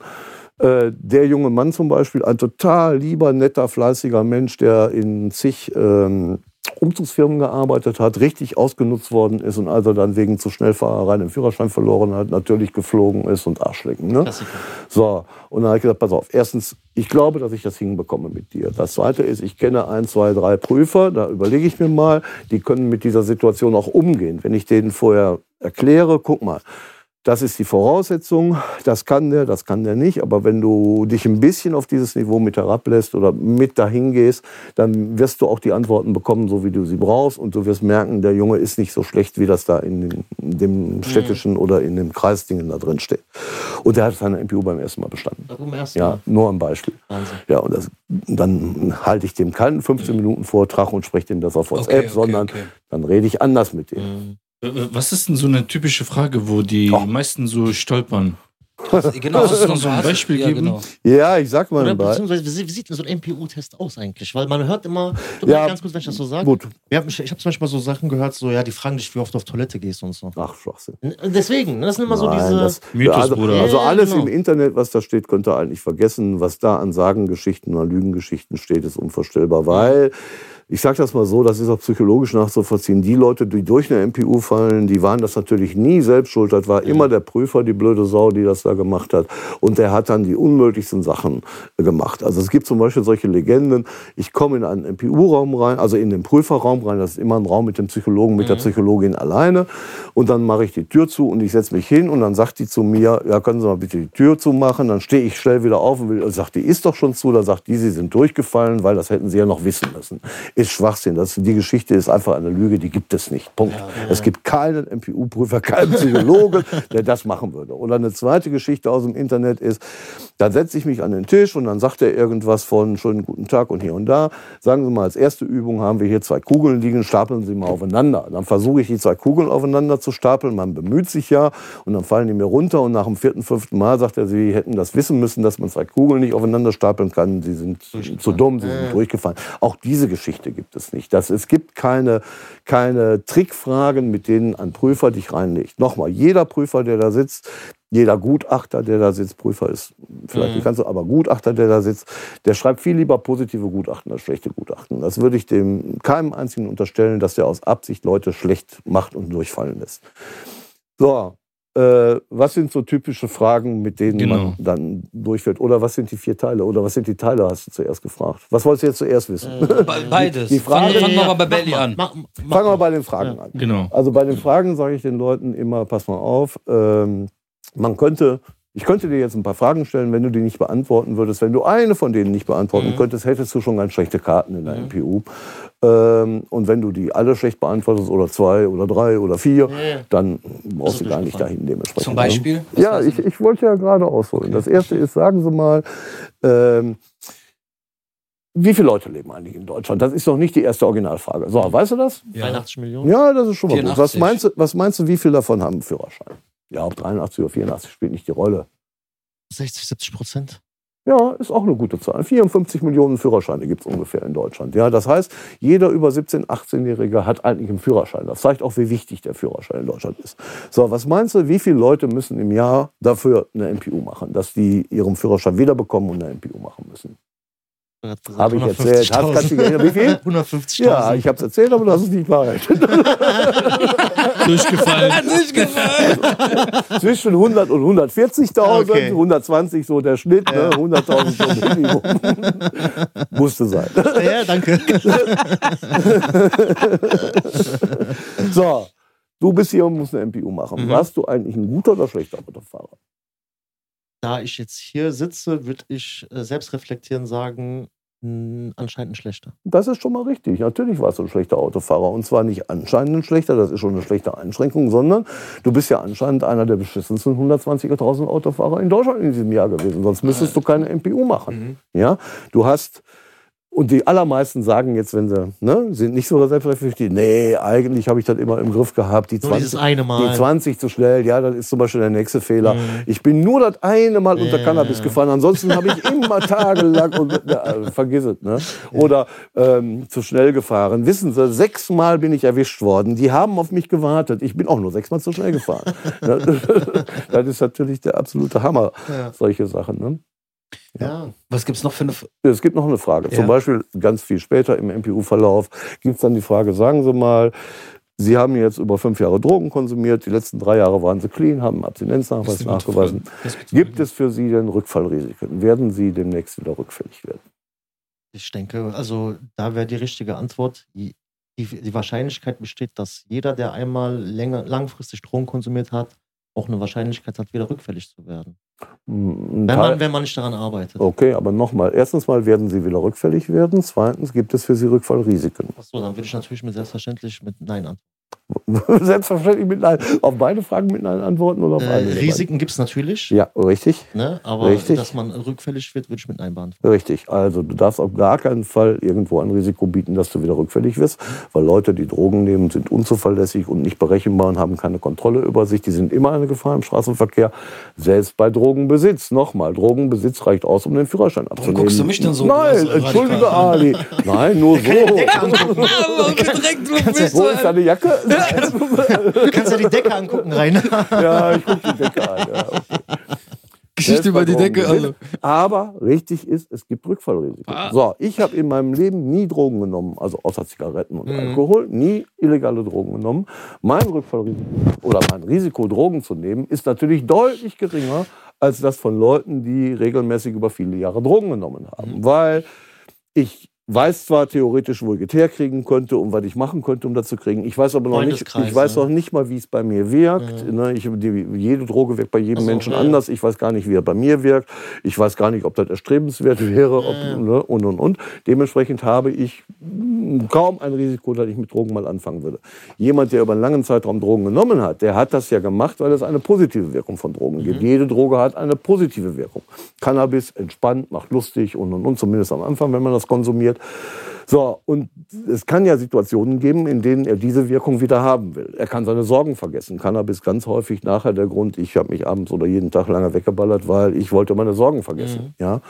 Äh, der junge Mann zum Beispiel, ein total lieber, netter, fleißiger Mensch, der in zig ähm, Umzugsfirmen gearbeitet hat, richtig ausgenutzt worden ist und als er dann wegen zu Schnellfahrerei den Führerschein verloren hat, natürlich geflogen ist und Arschlecken. Ne? So, und dann habe ich gesagt, pass auf, erstens, ich glaube, dass ich das hinbekomme mit dir. Das zweite ist, ich kenne ein, zwei, drei Prüfer, da überlege ich mir mal, die können mit dieser Situation auch umgehen. Wenn ich denen vorher erkläre, guck mal, das ist die Voraussetzung, das kann der, das kann der nicht. Aber wenn du dich ein bisschen auf dieses Niveau mit herablässt oder mit dahin gehst, dann wirst du auch die Antworten bekommen, so wie du sie brauchst. Und du wirst merken, der Junge ist nicht so schlecht, wie das da in dem, dem städtischen oder in dem Kreisdingen da drin steht. Und der hat seine MPU beim ersten Mal bestanden. Wir erst Ja, nur ein Beispiel. Wahnsinn. Ja, und das, dann halte ich dem keinen 15 Minuten Vortrag und spreche dem das auf WhatsApp, Okay, okay, sondern okay. dann rede ich anders mit dem. Mhm. Was ist denn so eine typische Frage, wo die Oh. meisten so stolpern? Genau, Kannst du das noch so ein Beispiel ja, geben? Genau. Ja, ich sag mal Oder beziehungsweise, wie sieht- denn so ein MPU-Test aus eigentlich? Weil man hört immer, Ja. ganz kurz, wenn ich das so sage. Gut. Wir haben, ich habe zum Beispiel so Sachen gehört, so, ja, die fragen dich, wie oft du auf Toilette gehst und so. Ach, Schwachsinn. Deswegen, ne, das sind immer so Nein, diese. das, Mythos, also, Bruder. also Ja, alles genau. im Internet, was da steht, könnt ihr eigentlich vergessen. Was da an Sagengeschichten oder Lügengeschichten steht, ist unvorstellbar. Weil, ich sage das mal so, das ist auch psychologisch nachzuvollziehen. Die Leute, die durch eine MPU fallen, die waren das natürlich nie selbst schuld. Das war immer der Prüfer, die blöde Sau, die das da gemacht hat. Und der hat dann die unmöglichsten Sachen gemacht. Also es gibt zum Beispiel solche Legenden, ich komme in einen MPU-Raum rein, also in den Prüferraum rein, das ist immer ein Raum mit dem Psychologen, mit der Psychologin alleine. Und dann mache ich die Tür zu und ich setze mich hin und dann sagt die zu mir, ja, können Sie mal bitte die Tür zumachen. Dann stehe ich schnell wieder auf und will, sagt, die ist doch schon zu. Dann sagt die, Sie sind durchgefallen, weil das hätten Sie ja noch wissen müssen. Ist Schwachsinn. Das, die Geschichte ist einfach eine Lüge, die gibt es nicht. Punkt. Es gibt keinen MPU-Prüfer, keinen Psychologen, der das machen würde. Oder eine zweite Geschichte aus dem Internet ist, dann setze ich mich an den Tisch und dann sagt er irgendwas von schönen guten Tag und hier und da. Sagen Sie mal, als erste Übung haben wir hier zwei Kugeln liegen, stapeln Sie mal aufeinander. Dann versuche ich die zwei Kugeln aufeinander zu stapeln. Man bemüht sich ja und dann fallen die mir runter und nach dem vierten, fünften Mal sagt er, Sie hätten das wissen müssen, dass man zwei Kugeln nicht aufeinander stapeln kann. Sie sind zu dumm, Sie sind durchgefallen. Auch diese Geschichte gibt es nicht. Das, es gibt keine, keine Trickfragen, mit denen ein Prüfer dich reinlegt. Nochmal, jeder Prüfer, der da sitzt, jeder Gutachter, der da sitzt, Prüfer ist vielleicht nicht ganz so, aber Gutachter, der da sitzt, der schreibt viel lieber positive Gutachten als schlechte Gutachten. Das würde ich dem keinem einzigen unterstellen, dass der aus Absicht Leute schlecht macht und durchfallen lässt. So, äh, was sind so typische Fragen, mit denen Genau. man dann durchfällt? Oder was sind die vier Teile? Oder was sind die Teile, hast du zuerst gefragt? Was wolltest du jetzt zuerst wissen? Be- Beides. Die Frage- Fangen fangen wir mal bei Belly an. Mach, mach Fangen wir mal. bei den Fragen Ja. an. Genau. Also bei den Fragen sage ich den Leuten immer, pass mal auf, ähm, man könnte, ich könnte dir jetzt ein paar Fragen stellen, wenn du die nicht beantworten würdest. Wenn du eine von denen nicht beantworten Mhm. könntest, hättest du schon ganz schlechte Karten in der Mhm. MPU. Ähm, und wenn du die alle schlecht beantwortest, oder zwei oder drei oder vier, Ja. dann brauchst du gar nicht dahin dementsprechend. Zum Beispiel? Was Ja, ich, ich wollte ja gerade ausholen. Das erste ist, sagen Sie mal, ähm, wie viele Leute leben eigentlich in Deutschland? Das ist doch nicht die erste Originalfrage. So, weißt du das? 83 Millionen? Ja, das ist schon mal gut. 84. Was meinst, du, was meinst du, wie viele davon haben einen Führerschein? Ja, ob 83 oder 84 spielt nicht die Rolle. 60, 70 Prozent. Ja, ist auch eine gute Zahl. 54 Millionen Führerscheine gibt es ungefähr in Deutschland. Ja, das heißt, jeder über 17-, 18-Jährige hat eigentlich einen Führerschein. Das zeigt auch, wie wichtig der Führerschein in Deutschland ist. So, was meinst du, wie viele Leute müssen im Jahr dafür eine MPU machen, dass die ihren Führerschein wiederbekommen und eine MPU machen müssen? Habe ich erzählt. Hast, kannst du, wie viel? 150.000. Ja, ich habe es erzählt, aber das ist nicht wahr. Durchgefallen. Zwischen 100 und 140.000, Okay. 120 so der Schnitt, ne? 100.000 so Minimum. Musste sein. ja, danke. So, du bist hier und musst eine MPU machen. Mhm. Warst du eigentlich ein guter oder schlechter Autofahrer? Da ich jetzt hier sitze, würde ich äh, selbst reflektieren sagen, mh, anscheinend ein schlechter. Das ist schon mal richtig. Natürlich warst du ein schlechter Autofahrer. Und zwar nicht anscheinend ein schlechter, das ist schon eine schlechte Einschränkung, sondern du bist ja anscheinend einer der beschissensten 120.000 Autofahrer in Deutschland in diesem Jahr gewesen. Sonst müsstest du keine MPU machen. Ja, du hast und die allermeisten sagen jetzt, wenn sie ne, sind nicht so selbstreflektiert, nee, eigentlich habe ich das immer im Griff gehabt. Die Nur dieses 20, eine Mal. die 20 zu schnell, ja, das ist zum Beispiel der nächste Fehler. Mhm. Ich bin nur das eine Mal unter Ja. Cannabis gefahren, ansonsten habe ich immer tagelang und ja, also vergiss es, ne? Oder ähm, zu schnell gefahren. Wissen Sie, sechsmal bin ich erwischt worden. Die haben auf mich gewartet. Ich bin auch nur sechsmal zu schnell gefahren. Ne? das ist natürlich der absolute Hammer, Ja. solche Sachen. Ne? Ja. Was gibt's noch für eine. F Es gibt noch eine Frage. Ja. Zum Beispiel ganz viel später im MPU-Verlauf gibt es dann die Frage, sagen Sie mal, Sie haben jetzt über fünf Jahre Drogen konsumiert, die letzten drei Jahre waren Sie clean, haben Abstinenznachweis nachgewiesen. Frage. Gibt es für Sie denn Rückfallrisiken? Werden Sie demnächst wieder rückfällig werden? Ich denke, also da wäre die richtige Antwort. Die, die, die Wahrscheinlichkeit besteht, dass jeder, der einmal länger, langfristig Drogen konsumiert hat, auch eine Wahrscheinlichkeit hat, wieder rückfällig zu werden. Ein Wenn man, wenn man nicht daran arbeitet. Okay, aber nochmal. Erstens mal werden Sie wieder rückfällig werden. Zweitens gibt es für Sie Rückfallrisiken. Achso, dann würde ich natürlich mit selbstverständlich mit Nein antworten. Selbstverständlich mit Nein. Auf beide Fragen mit Nein antworten oder auf Äh, eine? Risiken gibt es natürlich? Ja, richtig. ne? aber Richtig. dass man rückfällig wird, würde ich mit Nein beantworten. Richtig, also du darfst auf gar keinen Fall irgendwo ein Risiko bieten, dass du wieder rückfällig wirst, weil Leute, die Drogen nehmen, sind unzuverlässig und nicht berechenbar und haben keine Kontrolle über sich. Die sind immer eine Gefahr im Straßenverkehr, selbst bei Drogenbesitz. Nochmal, Drogenbesitz reicht aus, um den Führerschein abzunehmen. guckst du mich denn so Nein, entschuldige Ali. Nein, nur so. Wo ist deine Jacke? Du kannst ja die Decke angucken, Rainer. ja, ich gucke die Decke an. Ja, okay. Geschichte über die Decke. Also. Aber richtig ist, es gibt Rückfallrisiken. Ah. So, ich habe in meinem Leben nie Drogen genommen, also außer Zigaretten und Mhm. Alkohol, nie illegale Drogen genommen. Mein Rückfallrisiko oder mein Risiko, Drogen zu nehmen, ist natürlich deutlich geringer als das von Leuten, die regelmäßig über viele Jahre Drogen genommen haben. Weil ich weiß zwar theoretisch, wo ich es herkriegen könnte und was ich machen könnte, um das zu kriegen. Ich weiß aber noch nicht, ich weiß ne? noch nicht mal, wie es bei mir wirkt. Ne, ich, die, jede Droge wirkt bei jedem so, Menschen ja, ja. anders. Ich weiß gar nicht, wie er bei mir wirkt. Ich weiß gar nicht, ob das erstrebenswert wäre ob, Ja. ne, und und und. Dementsprechend habe ich kaum ein Risiko, dass ich mit Drogen mal anfangen würde. Jemand, der über einen langen Zeitraum Drogen genommen hat, der hat das ja gemacht, weil es eine positive Wirkung von Drogen gibt. Jede Droge hat eine positive Wirkung. Cannabis entspannt, macht lustig und und und, zumindest am Anfang, wenn man das konsumiert. So, und es kann ja Situationen geben, in denen er diese Wirkung wieder haben will. Er kann seine Sorgen vergessen. Cannabis ganz häufig nachher der Grund, ich habe mich abends oder jeden Tag lange weggeballert, weil ich wollte meine Sorgen vergessen. Ja?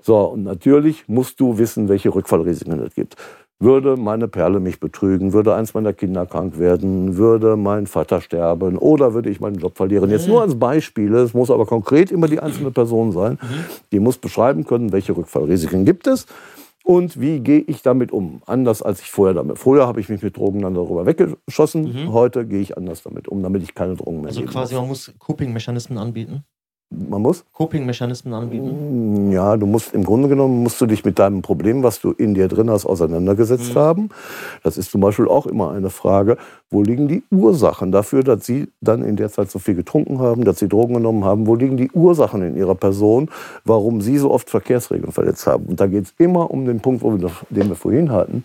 So, und natürlich musst du wissen, welche Rückfallrisiken es gibt. Würde meine Perle mich betrügen, würde eins meiner Kinder krank werden, würde mein Vater sterben oder würde ich meinen Job verlieren. Jetzt nur als Beispiele, es muss aber konkret immer die einzelne Person sein. Die muss beschreiben können, welche Rückfallrisiken gibt es und wie gehe ich damit um. Anders als ich vorher damit. Vorher habe ich mich mit Drogen dann darüber weggeschossen. Heute gehe ich anders damit um, damit ich keine Drogen mehr Also quasi, muss. man muss Coping-Mechanismen anbieten. Man muss? Coping-Mechanismen anbieten. Ja, du musst im Grunde genommen musst du dich mit deinem Problem, was du in dir drin hast, auseinandergesetzt haben. Das ist zum Beispiel auch immer eine Frage, wo liegen die Ursachen dafür, dass sie dann in der Zeit so viel getrunken haben, dass sie Drogen genommen haben? Wo liegen die Ursachen in ihrer Person, warum sie so oft Verkehrsregeln verletzt haben? Und da geht es immer um den Punkt, wo wir, noch- den wir vorhin hatten.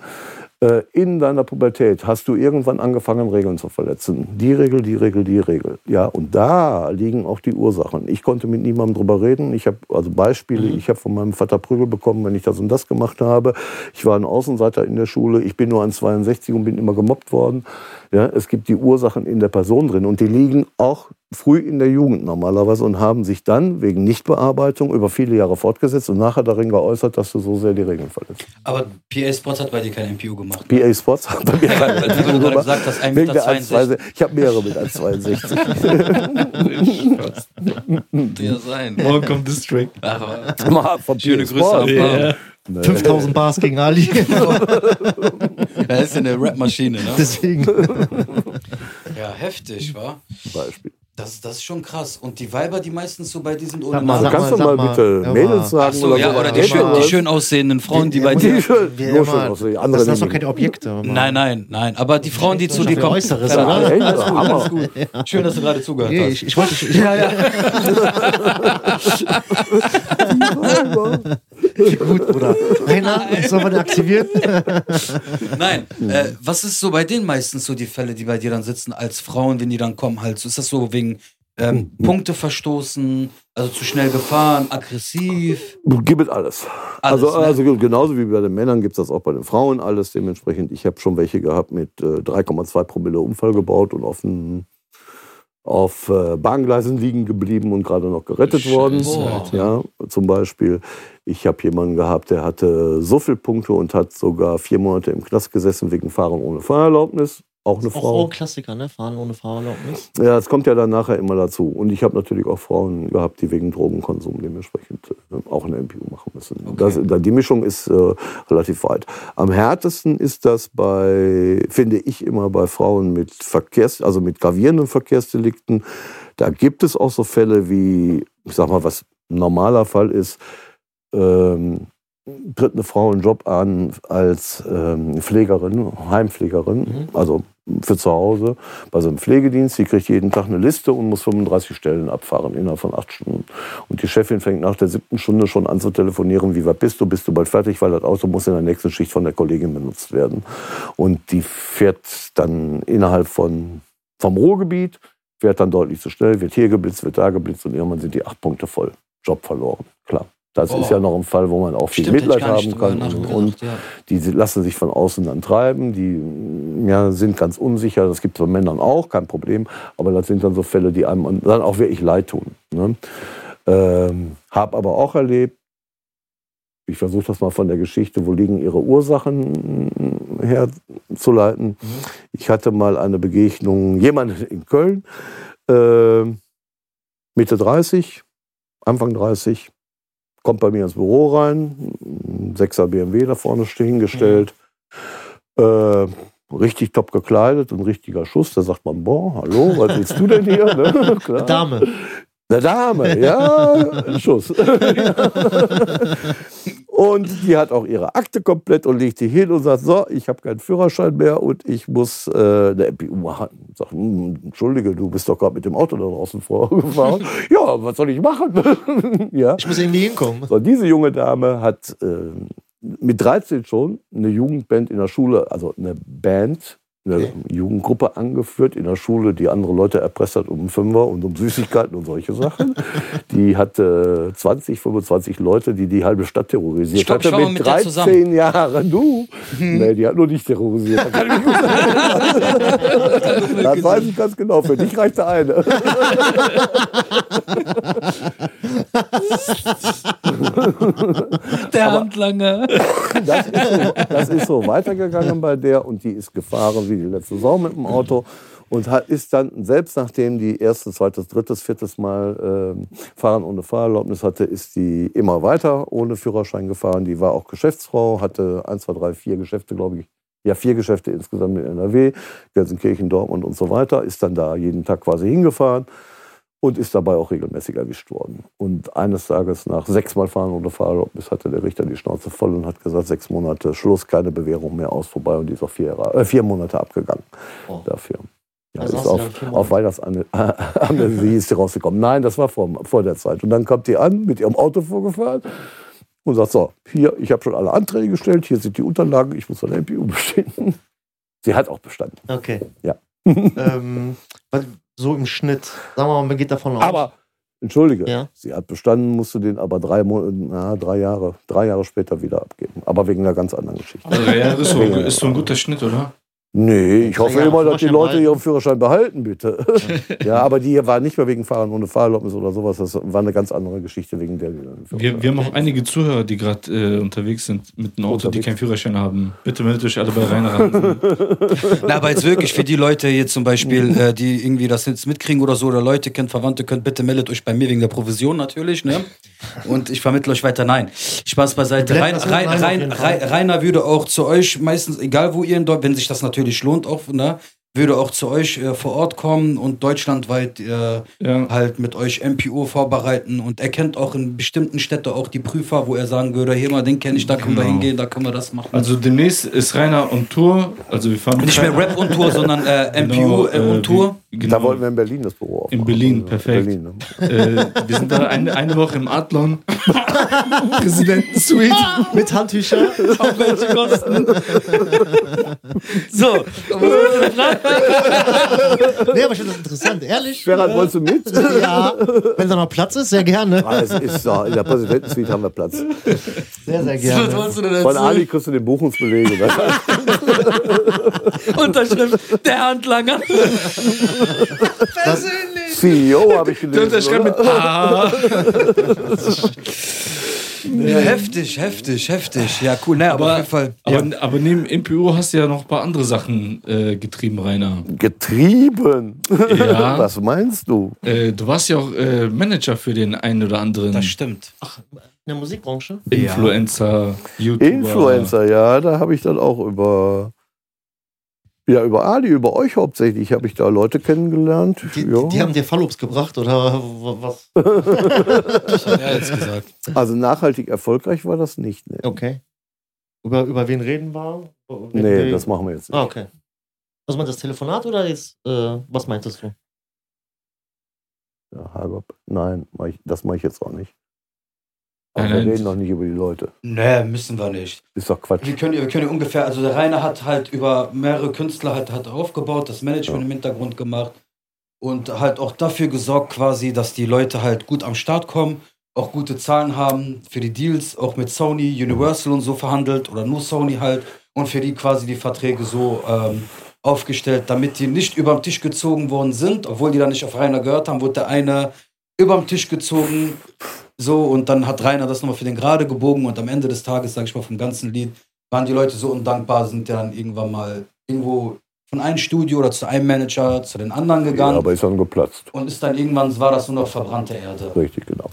Äh, In deiner Pubertät hast du irgendwann angefangen, Regeln zu verletzen. Die Regel, die Regel, die Regel. Ja, und da liegen auch die Ursachen. Ich konnte mit niemandem drüber reden. Ich habe also Beispiele. Ich habe von meinem Vater Prügel bekommen, wenn ich das und das gemacht habe. Ich war ein Außenseiter in der Schule. Ich bin nur 1,62 und bin immer gemobbt worden. Ja, es gibt die Ursachen in der Person drin und die liegen auch früh in der Jugend normalerweise und haben sich dann wegen Nichtbearbeitung über viele Jahre fortgesetzt und nachher darin geäußert, dass du so sehr die Regeln verletzt. Aber PA Sports hat bei dir kein MPU gemacht. PA Sports hat bei mir weil du gerade gesagt hast, 1,62 Wegen der Meter. 1,62. Ich habe mehrere mit 1,62. Ja, sein. Morgen kommt District. Vom Schöne Grüße. Mom. Nee. 5000 Bars gegen Ali. Er ist ja eine Rap-Maschine, ne? Deswegen. Ja, heftig, wa? Beispiel. Das, das ist schon krass. Und die Weiber, die meistens so bei dir sind ohne Sag mal, Also sag Namen. kannst du mal mal, bitte ja, Mädels mal. sagen so, ja, so? oder die Ja, schön, ja. die schön aussehenden Frauen, die bei Die dir. schön, Wie nur immer. schön aussehen. Das, Andere das sind doch keine Objekte. Mann. Nein, nein, nein. Aber die Frauen, die zu dir kommen. Äußeres, Ja, oder? Ey, Alles gut, alles gut. Schön, dass du gerade zugehört Nee, hast. ich, ich wollte. Ich, Ja, ja. Gut, Bruder. Rainer, sollen wir den aktivieren? Nein, äh, was ist so bei denen meistens so die Fälle, die bei dir dann sitzen als Frauen, wenn die dann kommen halt? So, ist das so wegen ähm, Punkte verstoßen, also zu schnell gefahren, aggressiv? Gibt es alles. Alles, also, ne? also genauso wie bei den Männern gibt es das auch bei den Frauen alles. Dementsprechend, ich habe schon welche gehabt mit äh, 3,2 Promille Unfall gebaut und auf, ein, auf äh, Bahngleisen liegen geblieben und gerade noch gerettet Scheiße, worden. Alter. Ja, zum Beispiel, ich habe jemanden gehabt, der hatte so viele Punkte und hat sogar vier Monate im Knast gesessen wegen Fahren ohne Fahrerlaubnis. Auch eine Auch, Frau. auch Klassiker, ne? Fahren ohne Fahrerlaubnis. Ja, es kommt ja dann nachher immer dazu. Und ich habe natürlich auch Frauen gehabt, die wegen Drogenkonsum dementsprechend äh, auch eine MPU machen müssen. Okay. Das, da- die Mischung ist äh, relativ weit. Am härtesten ist das bei, finde ich immer bei Frauen mit Verkehrs, also mit gravierenden Verkehrsdelikten. Da gibt es auch so Fälle wie, ich sag mal, was ein normaler Fall ist, ähm, tritt eine Frau einen Job an als ähm, Pflegerin, Heimpflegerin, Mhm. also für zu Hause bei so einem Pflegedienst. Die kriegt jeden Tag eine Liste und muss 35 Stellen abfahren innerhalb von acht Stunden. Und die Chefin fängt nach der siebten Stunde schon an zu telefonieren, wie weit bist du, bist du bald fertig, weil das Auto muss in der nächsten Schicht von der Kollegin benutzt werden. Und die fährt dann innerhalb von, vom Ruhrgebiet, fährt dann deutlich zu schnell, wird hier geblitzt, wird da geblitzt und irgendwann sind die acht Punkte voll. Job verloren, klar. Das Boah. ist ja noch ein Fall, wo man auch viel Stimmt, Mitleid haben kann. Und ja. die lassen sich von außen dann treiben, die mm, ja, sind ganz unsicher. Das gibt es bei Männern auch, kein Problem. Aber das sind dann so Fälle, die einem dann auch wirklich leid tun. Ne? Ähm, hab aber auch erlebt, ich versuche das mal von der Geschichte, wo liegen ihre Ursachen mm, herzuleiten. Ich hatte mal eine Begegnung, jemand in Köln, äh, Mitte 30, Anfang 30, kommt bei mir ins Büro rein, ein 6er BMW da vorne stehen gestellt, äh, richtig top gekleidet, ein richtiger Schuss. Da sagt man, boah, hallo, was willst du denn hier? Ne? Dame. Eine Dame, ja, ein Schuss. und die hat auch ihre Akte komplett und legt die hin und sagt, so, ich habe keinen Führerschein mehr und ich muss äh, eine MPU machen. Sag, hm, entschuldige, du bist doch gerade mit dem Auto da draußen vorgefahren. ja, was soll ich machen? ja. Ich muss irgendwie hinkommen. So, diese junge Dame hat äh, mit 13 schon eine Jugendband in der Schule, also eine Band, eine Okay. Jugendgruppe angeführt in der Schule, die andere Leute erpresst hat um Fünfer und um Süßigkeiten und solche Sachen. Die hatte 20, 25 Leute, die die halbe Stadt terrorisiert ich hatte mit mit der 13 zusammen. Mhm. Jahren. Du? Nee, die hat nur dich terrorisiert. Das weiß ich ganz genau. Für dich reicht der eine. Der Handlanger. Das ist, so, das ist so weitergegangen bei der und die ist gefahren wie die letzte Sau mit dem Auto und ist dann, selbst nachdem die erste, zweites, drittes, viertes Mal ähm, Fahren ohne Fahrerlaubnis hatte, ist die immer weiter ohne Führerschein gefahren. Die war auch Geschäftsfrau, hatte eins, zwei, drei, vier Geschäfte, glaube ich. Ja, vier Geschäfte insgesamt in NRW, Gelsenkirchen, Dortmund und so weiter. Ist dann da jeden Tag quasi hingefahren und ist dabei auch regelmäßig erwischt worden. Und eines Tages nach sechsmal Fahren ohne Fahrerlaubnis hatte der Richter die Schnauze voll und hat gesagt, sechs Monate Schluss, keine Bewährung mehr aus, vorbei. Und die ist auf vier, äh, vier Monate abgegangen Oh. dafür. Ja, Also ist auf, auf Weihnachtsamnesie ist sie rausgekommen. Nein, das war vor, vor der Zeit. Und dann kommt die an, mit ihrem Auto vorgefahren und sagt, so, hier, ich habe schon alle Anträge gestellt, hier sind die Unterlagen, ich muss eine MPU bestehen. Sie hat auch bestanden. Okay. Ja. ähm, so im Schnitt, sagen wir mal, man geht davon aus. Aber, entschuldige, Ja. sie hat bestanden, musste den aber drei, na, drei, Jahre, drei Jahre später wieder abgeben. Aber wegen einer ganz anderen Geschichte. Drei Jahre ist so, ist so ein guter Schnitt, oder? Nee, ich hoffe Jahre immer, dass die Leute behalten. ihren Führerschein behalten, bitte. ja, aber die war nicht mehr wegen Fahren ohne Fahrerlaubnis oder sowas. Das war eine ganz andere Geschichte wegen der. die Wir, Führerschein wir haben auch einige Zuhörer, die gerade äh, unterwegs sind mit einem Auto, die Unterwegs. keinen Führerschein haben. Bitte meldet euch alle bei Rainer. Na, aber jetzt wirklich für die Leute jetzt zum Beispiel, äh, die irgendwie das jetzt mitkriegen oder so, oder Leute kennt, Verwandte könnt, bitte meldet euch bei mir wegen der Provision natürlich, ne? Und ich vermittle euch weiter. Nein, Spaß beiseite. Rein, rein, rein, Rainer würde auch zu euch meistens, egal wo ihr in Deutschland, wenn sich das natürlich lohnt, auch, ne? Würde auch zu euch äh, vor Ort kommen und deutschlandweit äh, Ja. halt mit euch MPO vorbereiten und er kennt auch in bestimmten Städten auch die Prüfer, wo er sagen würde, hier mal, den kenne ich, da können wir Genau. hingehen, da können wir das machen. Also demnächst ist Rainer on Tour. Also wir fahren nicht mehr Rap und Tour, sondern äh, MPU Genau, äh, äh, und Tour. Genau. Da wollten wir in Berlin das Büro aufmachen. In Berlin, Also, perfekt. Berlin, ne? äh, wir sind da eine, eine Woche im Adlon. Präsidentensuite. Mit Handtücher. Auf welche Kosten? so, nee, aber ich finde das interessant. Ehrlich? Ferhat, wolltest du mit? Ja, wenn da noch Platz ist, sehr gerne. Ah, es ist da, in der Präsidentensuite haben wir Platz. Sehr, sehr was gerne. wolltest du denn Von Ali kriegst du den Buchungsbelege. Das Unterschrift, der Handlanger. CEO habe ich Der gelesen. unterschreibt mit Oder? A. Ja, heftig, heftig, heftig. Ja, cool. Naja, aber, Aber- auf jeden Fall. Aber, aber neben MPU hast du ja noch ein paar andere Sachen äh, getrieben, Rainer. Getrieben. Ja. Was meinst du? Äh, du warst ja auch äh, Manager für den einen oder anderen Das stimmt. In der Musikbranche? Influencer, YouTuber. Influencer, ja, da habe ich dann auch über. Ja, über Ali, über euch hauptsächlich habe ich da Leute kennengelernt. Die, ja. die haben dir Fallops gebracht oder wa- was? Das hat er jetzt gesagt. also nachhaltig erfolgreich war das nicht. Ne, Okay. Über, über wen reden wir? Wen- nee wen- das machen wir jetzt nicht. Ah, okay. Was meint das Telefonat oder jetzt, äh, was meintest du? Ja, Hagop, nein, mach ich, das mache ich jetzt auch nicht. Aber Nein, wir reden noch nicht über die Leute. Nee, müssen wir nicht. Ist doch Quatsch. Wir können, wir können ungefähr, also der Rainer hat halt über mehrere Künstler halt, hat aufgebaut, das Management Ja. im Hintergrund gemacht und halt auch dafür gesorgt quasi, dass die Leute halt gut am Start kommen, auch gute Zahlen haben für die Deals, auch mit Sony, Universal und so verhandelt oder nur Sony halt und für die quasi die Verträge so ähm, aufgestellt, damit die nicht über den Tisch gezogen worden sind, obwohl die dann nicht auf Rainer gehört haben, wurde der eine über den Tisch gezogen, so und dann hat Rainer das nochmal für den gerade gebogen und am Ende des Tages, sag ich mal, vom ganzen Lied, waren die Leute so undankbar, sind ja dann irgendwann mal irgendwo von einem Studio oder zu einem Manager zu den anderen Ja, gegangen aber ist dann geplatzt. und ist dann irgendwann, war das nur noch verbrannte Erde. Richtig, genau.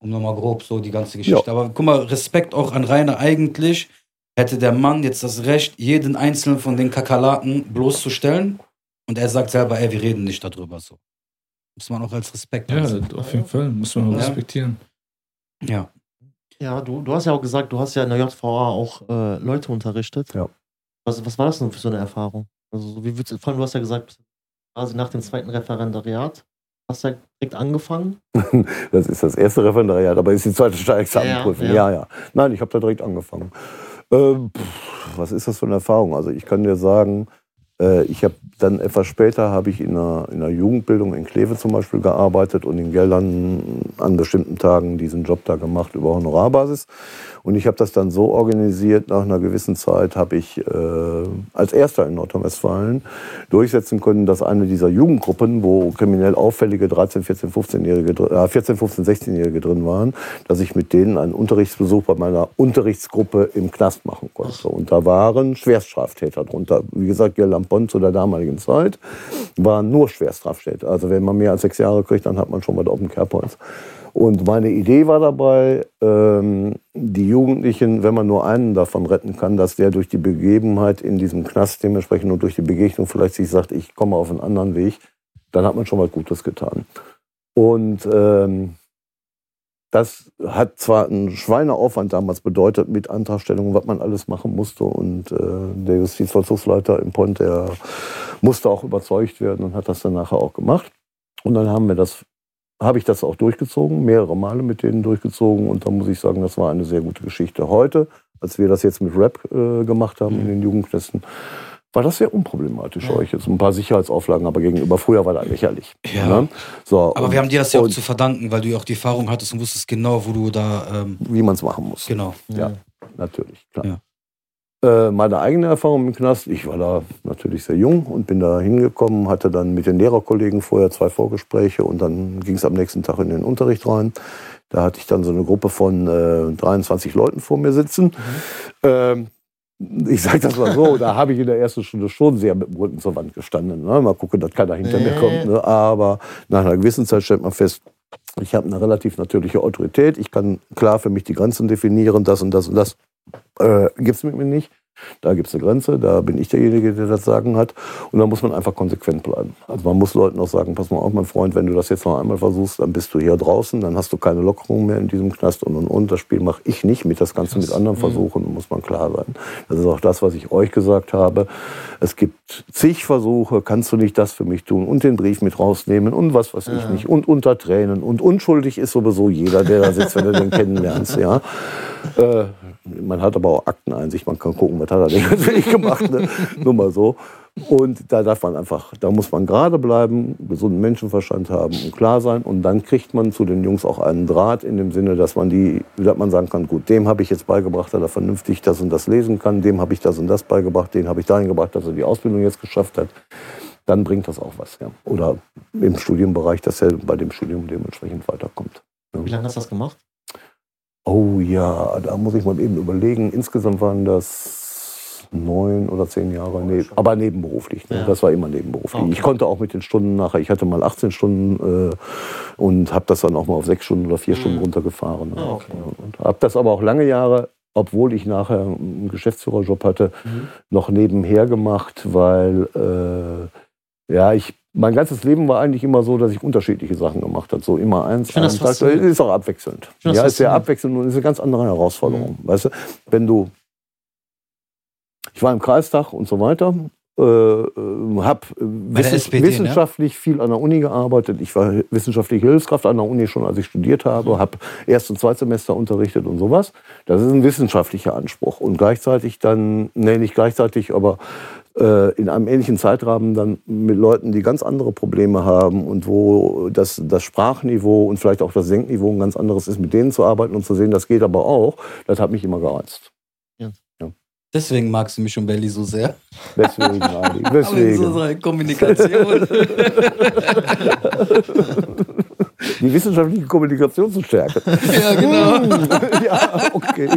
Um nochmal grob so die ganze Geschichte. Aber guck mal, Respekt auch an Rainer eigentlich. Hätte der Mann jetzt das Recht, jeden einzelnen von den Kakerlaken bloßzustellen. Und er sagt selber, ey, wir reden nicht darüber so. Muss man auch als Respekt Ja, ansehen. auf jeden Fall. Muss man Ja. respektieren. Ja. Ja, du, du hast ja auch gesagt, du hast ja in der JVA auch äh, Leute unterrichtet. Ja. Was, was war das denn für so eine Erfahrung? Also, so wie würdest, du- vor allem, du hast ja gesagt, quasi nach dem zweiten Referendariat hast du ja direkt angefangen. Das ist das erste Referendariat, aber ist die zweite Staatsexamenprüfung. Ja, Ja, ja. ja, Nein, ich habe da direkt angefangen. Ähm, pff, was ist das für eine Erfahrung? Also ich kann dir sagen, äh, ich habe dann etwas später habe ich in einer, in einer Jugendbildung in Kleve zum Beispiel gearbeitet und in Geldern an bestimmten Tagen diesen Job da gemacht über Honorarbasis. Und ich habe das dann so organisiert, nach einer gewissen Zeit habe ich äh, als erster in Nordrhein-Westfalen durchsetzen können, dass eine dieser Jugendgruppen, wo kriminell auffällige 13, 14, 15-Jährige, dr- äh, 14, 15, 16-Jährige drin waren, dass ich mit denen einen Unterrichtsbesuch bei meiner Unterrichtsgruppe im Knast machen konnte. Und da waren Schwerststraftäter drunter. Wie gesagt, Gelampon zu der damaligen Zeit waren nur Schwerstraftäter. Also wenn man mehr als sechs Jahre kriegt, dann hat man schon mal auf dem Kerbholz. Und meine Idee war dabei, ähm, die Jugendlichen, wenn man nur einen davon retten kann, dass der durch die Begebenheit in diesem Knast dementsprechend und durch die Begegnung vielleicht sich sagt, ich komme auf einen anderen Weg, dann hat man schon was Gutes getan. Und ähm, das hat zwar einen Schweineaufwand damals bedeutet mit Antragstellung, was man alles machen musste. Und äh, der Justizvollzugsleiter im Pont, der musste auch überzeugt werden und hat das dann nachher auch gemacht. Und dann haben wir das, habe ich das auch durchgezogen, mehrere Male mit denen durchgezogen. Und da muss ich sagen, das war eine sehr gute Geschichte. Heute, als wir das jetzt mit Rap äh, gemacht haben in den Jugendknästen, war das sehr unproblematisch Ja. euch. Jetzt ein paar Sicherheitsauflagen, aber gegenüber früher war das lächerlich. Ja. Ne? So, Aber und- wir haben dir das ja auch zu verdanken, weil du ja auch die Erfahrung hattest und wusstest genau, wo du da. Ähm, wie man es machen muss. genau. Ja. Natürlich, klar. Ja. Äh, meine eigene Erfahrung im Knast, ich war da natürlich sehr jung und bin da hingekommen, hatte dann mit den Lehrerkollegen vorher zwei Vorgespräche und dann ging es am nächsten Tag in den Unterricht rein. Da hatte ich dann so eine Gruppe von äh, 23 Leuten vor mir sitzen. Ähm, ich sage das mal so, da habe ich in der ersten Stunde schon sehr mit dem Rücken zur Wand gestanden. Ne? Mal gucken, dass keiner hinter mir Nee. kommt. Ne? Aber nach einer gewissen Zeit stellt man fest, ich habe eine relativ natürliche Autorität. Ich kann klar für mich die Grenzen definieren, das und das und das äh, gibt es mit mir nicht. Da gibt es eine Grenze, da bin ich derjenige, der das Sagen hat. Und da muss man einfach konsequent bleiben. Also man muss Leuten auch sagen, pass mal auf, mein Freund, wenn du das jetzt noch einmal versuchst, dann bist du hier draußen, dann hast du keine Lockerung mehr in diesem Knast und und und. Das Spiel mache ich nicht mit, das Ganze mit anderen versuchen, muss man klar sein. Das ist auch das, was ich euch gesagt habe. Es gibt zig Versuche, kannst du nicht das für mich tun und den Brief mit rausnehmen und was weiß ich Ja. nicht und unter Tränen und unschuldig ist sowieso jeder, der da sitzt, wenn du den kennenlernst, ja. Äh, man hat aber auch Akteneinsicht, man kann gucken, was hat er denn jetzt wirklich gemacht, ne? nur mal so. Und da darf man einfach, da muss man gerade bleiben, gesunden Menschenverstand haben und klar sein. Und dann kriegt man zu den Jungs auch einen Draht in dem Sinne, dass man die, dass man sagen kann, gut, dem habe ich jetzt beigebracht, dass er vernünftig das und das lesen kann, dem habe ich das und das beigebracht, den habe ich dahin gebracht, dass er die Ausbildung jetzt geschafft hat. Dann bringt das auch was, ja. Oder im Studienbereich, dass er bei dem Studium dementsprechend weiterkommt. Wie lange hast du das gemacht? Oh ja, da muss ich mal eben überlegen. Insgesamt waren das neun oder zehn Jahre, ne, aber nebenberuflich. Ne? Ja. Das war immer nebenberuflich. Okay. Ich konnte auch mit den Stunden nachher, ich hatte mal 18 Stunden äh, und habe das dann auch mal auf sechs Stunden oder vier Stunden Mhm. runtergefahren. Ne? Ah, okay. Und habe das aber auch lange Jahre, obwohl ich nachher einen Geschäftsführerjob hatte, Mhm. noch nebenher gemacht, weil äh, ja, ich mein ganzes Leben war eigentlich immer so, dass ich unterschiedliche Sachen gemacht habe. So immer eins, Ich find das. Ist auch abwechselnd. Ich Ja, ist sehr abwechselnd und ist eine ganz andere Herausforderung. Mhm. Weißt du, wenn du. Ich war im Kreistag und so weiter. Äh, äh, habe SPD, ne? wissenschaftlich viel an der Uni gearbeitet. Ich war wissenschaftliche Hilfskraft an der Uni schon, als ich studiert Mhm. habe. Habe Erst- und Zweitsemester unterrichtet und sowas. Das ist ein wissenschaftlicher Anspruch. Und gleichzeitig dann, nee, nicht gleichzeitig, aber äh, in einem ähnlichen Zeitrahmen dann mit Leuten, die ganz andere Probleme haben und wo das, das Sprachniveau und vielleicht auch das Denkniveau ein ganz anderes ist, mit denen zu arbeiten und zu sehen, das geht aber auch, das hat mich immer gereizt. Deswegen magst du mich und Belly so sehr. Deswegen, Aber so deswegen. seiner Kommunikation. Die wissenschaftliche Kommunikation zu stärken. ja, genau. ja, okay.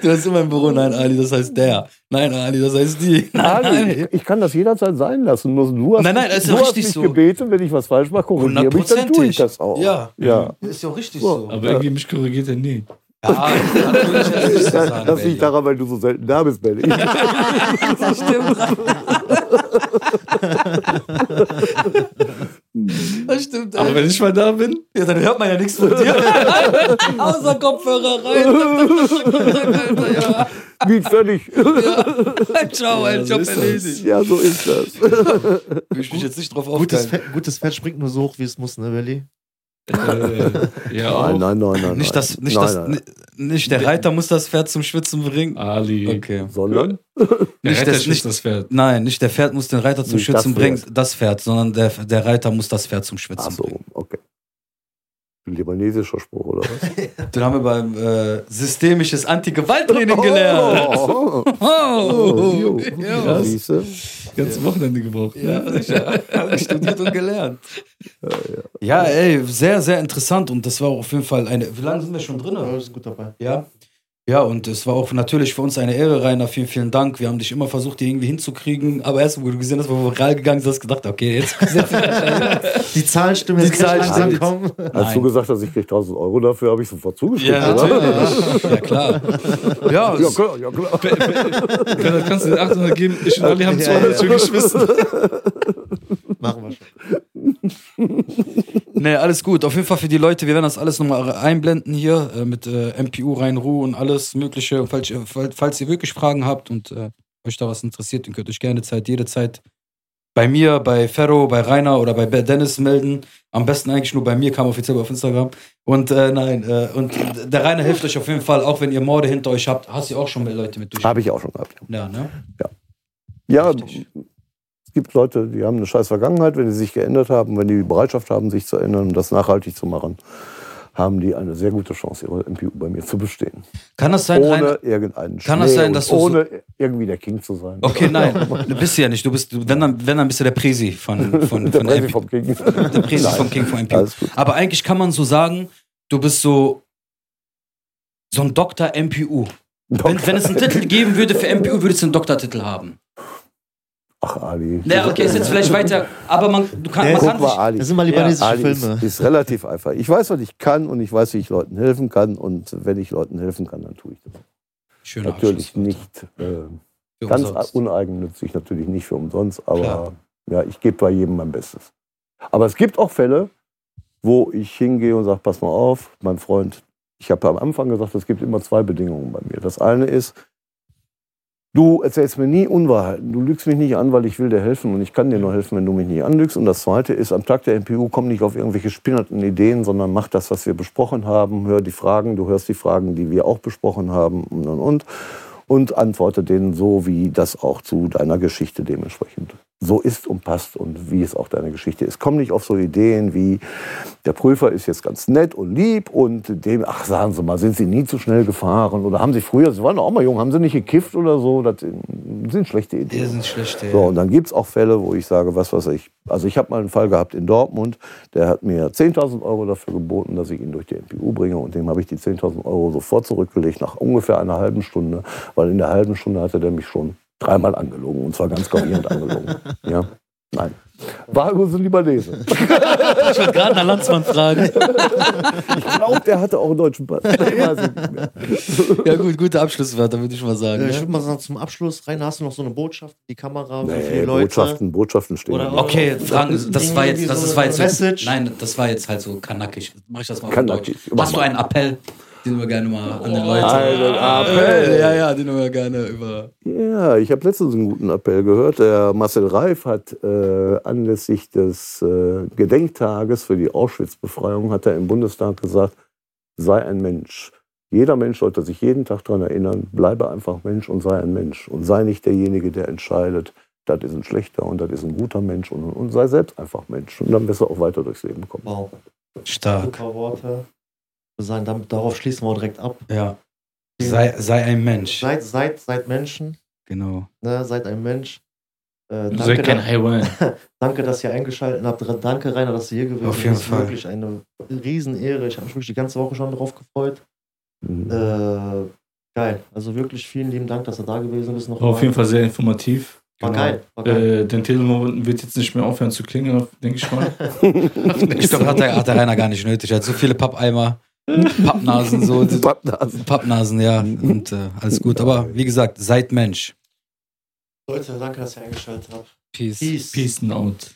Du hast immer im Büro, nein, Ali, das heißt der. Nein, Ali, das heißt die. Nein, Ali, nein. ich, ich kann das jederzeit sein lassen. Nur du hast, Nein, nein, das ist du hast mich so. gebeten, wenn ich was falsch mache, korrigiere mich, dann tue ich das auch. Ja. Ja. Ist ja auch richtig So. so. Aber irgendwie mich korrigiert er nie. Ja, das sagen, Belly. liegt daran, weil du so selten da bist, Benny. Das stimmt. Das stimmt Aber wenn ich mal da bin, Ja, dann hört man ja nichts von dir. Außer Kopfhörer rein. Alter, ja. Miet fertig. Ciao, ein Ja, so Job erledigt. Ja, so ist das. Will ich mich jetzt nicht drauf Gutes aufgeilen. Fett, gutes Fett springt nur so hoch, wie es muss, ne, Belly? Äh, ja. Nein, nein, nein, nein. Nicht, das, nicht, nein, das, nein. ni- nicht der Reiter muss das Pferd zum Schwitzen bringen. Ali. Okay. Sondern? Der Nicht Reiter das- nicht- das Pferd. Nein, nicht der Pferd muss den Reiter zum Nicht Schwitzen das bringen, das Pferd, sondern der, der Reiter muss das Pferd zum Schwitzen Ach so, bringen. okay. Ein libanesischer Spruch, oder was? Den haben wir beim äh, systemisches Anti-Gewalt-Training gelernt. Oh, oh, Oh, jo. ja. Siehste? Ganze Wochenende gebraucht. Ja, sicher. Hab ich studiert und gelernt. Ja, ey, sehr, sehr interessant. Und das war auch auf jeden Fall eine. Wie lange sind wir schon drin? Ja, ist gut dabei. Ja. Ja, und es war auch natürlich für uns eine Ehre, Rainer. Vielen, vielen Dank. Wir haben dich immer versucht, hier irgendwie hinzukriegen. Aber erst, wo du gesehen hast, wo wir viral gegangen sind, hast du gedacht, okay, jetzt. Die Zahlen stimmen Die Zahlen stimmen. Als du gesagt hast, ich krieg 1000 Euro dafür, habe ich sofort zugestimmt. Ja, oder? natürlich. Ja, klar. Ja, Ja, klar, ja, klar. Dann kannst du den 800 geben. Ich und Ali haben 200 schon geschmissen. Machen wir schon. Nee, alles gut. Auf jeden Fall für die Leute, wir werden das alles nochmal einblenden hier äh, mit äh, MPU, Rhein-Ruhr und alles Mögliche. Falls, ihr- falls, ihr wirklich Fragen habt und äh, euch da was interessiert, dann könnt ihr euch gerne Zeit, jederzeit bei mir, bei Ferro, bei Rainer oder bei Dennis melden. Am besten eigentlich nur bei mir, kam offiziell auf Instagram. Und äh, nein, äh, und der Rainer hilft euch auf jeden Fall, auch wenn ihr Morde hinter euch habt. Hast du auch schon Leute mit durch? Habe ich auch schon gehabt. Ja, ne? Ja, Richtig. Es gibt Leute, die haben eine scheiß Vergangenheit, wenn sie sich geändert haben, wenn die die Bereitschaft haben, sich zu ändern und das nachhaltig zu machen, haben die eine sehr gute Chance, ihre MPU bei mir zu bestehen. Kann das sein? Ohne irgendeinen Kann das sein, dass du so- ohne irgendwie der King zu sein. Okay, nein, du bist ja nicht. Du bist, wenn dann, wenn dann bist du der Presi von, von, Der von Presi vom King. Der Presi Nein. vom King von MPU. Aber eigentlich kann man so sagen, du bist so so ein Dr. MPU. Wenn, wenn es einen Titel geben würde für MPU, würdest du einen Doktortitel haben. Ach, Ali. Ja, okay, ist jetzt vielleicht weiter, aber man, du kann, Der man ist- kann mal, sich, Ali. Das sind mal libanesische Ali ist, Filme. ist relativ einfach. Ich weiß, was ich kann und ich weiß, wie ich Leuten helfen kann. Und wenn ich Leuten helfen kann, dann tue ich das. Schöner Natürlich nicht äh, ganz umsonst. uneigennützig, natürlich nicht für umsonst, aber Klar. ja, ich gebe bei jedem mein Bestes. Aber es gibt auch Fälle, wo ich hingehe und sage, pass mal auf, mein Freund, ich habe am Anfang gesagt, es gibt immer zwei Bedingungen bei mir. Das eine ist, du erzählst mir nie Unwahrheiten, du lügst mich nicht an, weil ich will dir helfen und ich kann dir nur helfen, wenn du mich nicht anlügst. Und das zweite ist, am Tag der MPU komm nicht auf irgendwelche spinnerten Ideen, sondern mach das, was wir besprochen haben, hör die Fragen, du hörst die Fragen, die wir auch besprochen haben und und und. Und antworte denen so, wie das auch zu deiner Geschichte dementsprechend so ist und passt und wie es auch deine Geschichte ist. Komm nicht auf so Ideen wie, der Prüfer ist jetzt ganz nett und lieb und dem, ach sagen Sie mal, sind Sie nie zu schnell gefahren oder haben Sie früher, Sie waren doch auch mal jung, haben Sie nicht gekifft oder so? Das sind schlechte Ideen. Die sind schlecht, ey. So, und dann gibt es auch Fälle, wo ich sage, was weiß ich. Also ich habe mal einen Fall gehabt in Dortmund, der hat mir 10.000 Euro dafür geboten, dass ich ihn durch die MPU bringe und dem habe ich die 10.000 Euro sofort zurückgelegt, nach ungefähr einer halben Stunde, weil in der halben Stunde hatte der mich schon dreimal angelogen und zwar ganz gravierend angelogen. Ja, nein. War übrigens ein Libanese. Ich wollte gerade nach Landsmann fragen. Ich glaube, der hatte auch einen deutschen Pass. Ich. Ja gut, gute Abschlusswörter, würde ich mal sagen. Ich Ne? würde mal sagen, zum Abschluss, Rainer, hast du noch so eine Botschaft, die Kamera für die Nee, Leute? Botschaften, Botschaften stehen. Oder-. Okay, Fragen, das war jetzt, das, das war jetzt, Message. nein, das war jetzt halt so kanakisch. Mach ich das mal auf Kanakisch. Deutsch. Hast du einen Appell, den wir gerne mal an den Leute. Einen Appell. Ja, ja, den wir gerne über. Ja, ich habe letztens einen guten Appell gehört. Der Marcel Reif hat äh, anlässlich des äh, Gedenktages für die Auschwitz-Befreiung hat er im Bundestag gesagt, sei ein Mensch. Jeder Mensch sollte sich jeden Tag daran erinnern, bleibe einfach Mensch und sei ein Mensch. Und sei nicht derjenige, der entscheidet, das ist ein schlechter und das ist ein guter Mensch. Und, und sei selbst einfach Mensch. Und dann wirst du auch weiter durchs Leben kommen. Wow, Stark. super Worte. Sagen, damit, darauf schließen wir direkt ab. Ja. Sei, sei ein Mensch. Seid, seid, seid Menschen, Genau. ne? seid ein Mensch. Äh, Du danke, seid kein Haiwan. danke, dass ihr eingeschaltet habt. Danke, Rainer, dass du hier gewesen Auf jeden bist. Fall. Wirklich eine Riesenehre. Ich habe mich wirklich die ganze Woche schon darauf gefreut. Mhm. Äh, geil. Also wirklich vielen lieben Dank, dass du da gewesen bist. Noch War auf jeden Fall sehr informativ. War Genau. geil. War geil. Äh, dein Telefon wird jetzt nicht mehr aufhören zu klingeln, denke ich mal. Ich glaube, hat der, hat der Rainer gar nicht nötig. Er hat so viele Pappeimer, Pappnasen, so. Pappnasen. Pappnasen, ja. Und äh, alles gut. Aber wie gesagt, seid Mensch. Leute, danke, dass ihr eingeschaltet habt. Peace. Peace. Peace and out.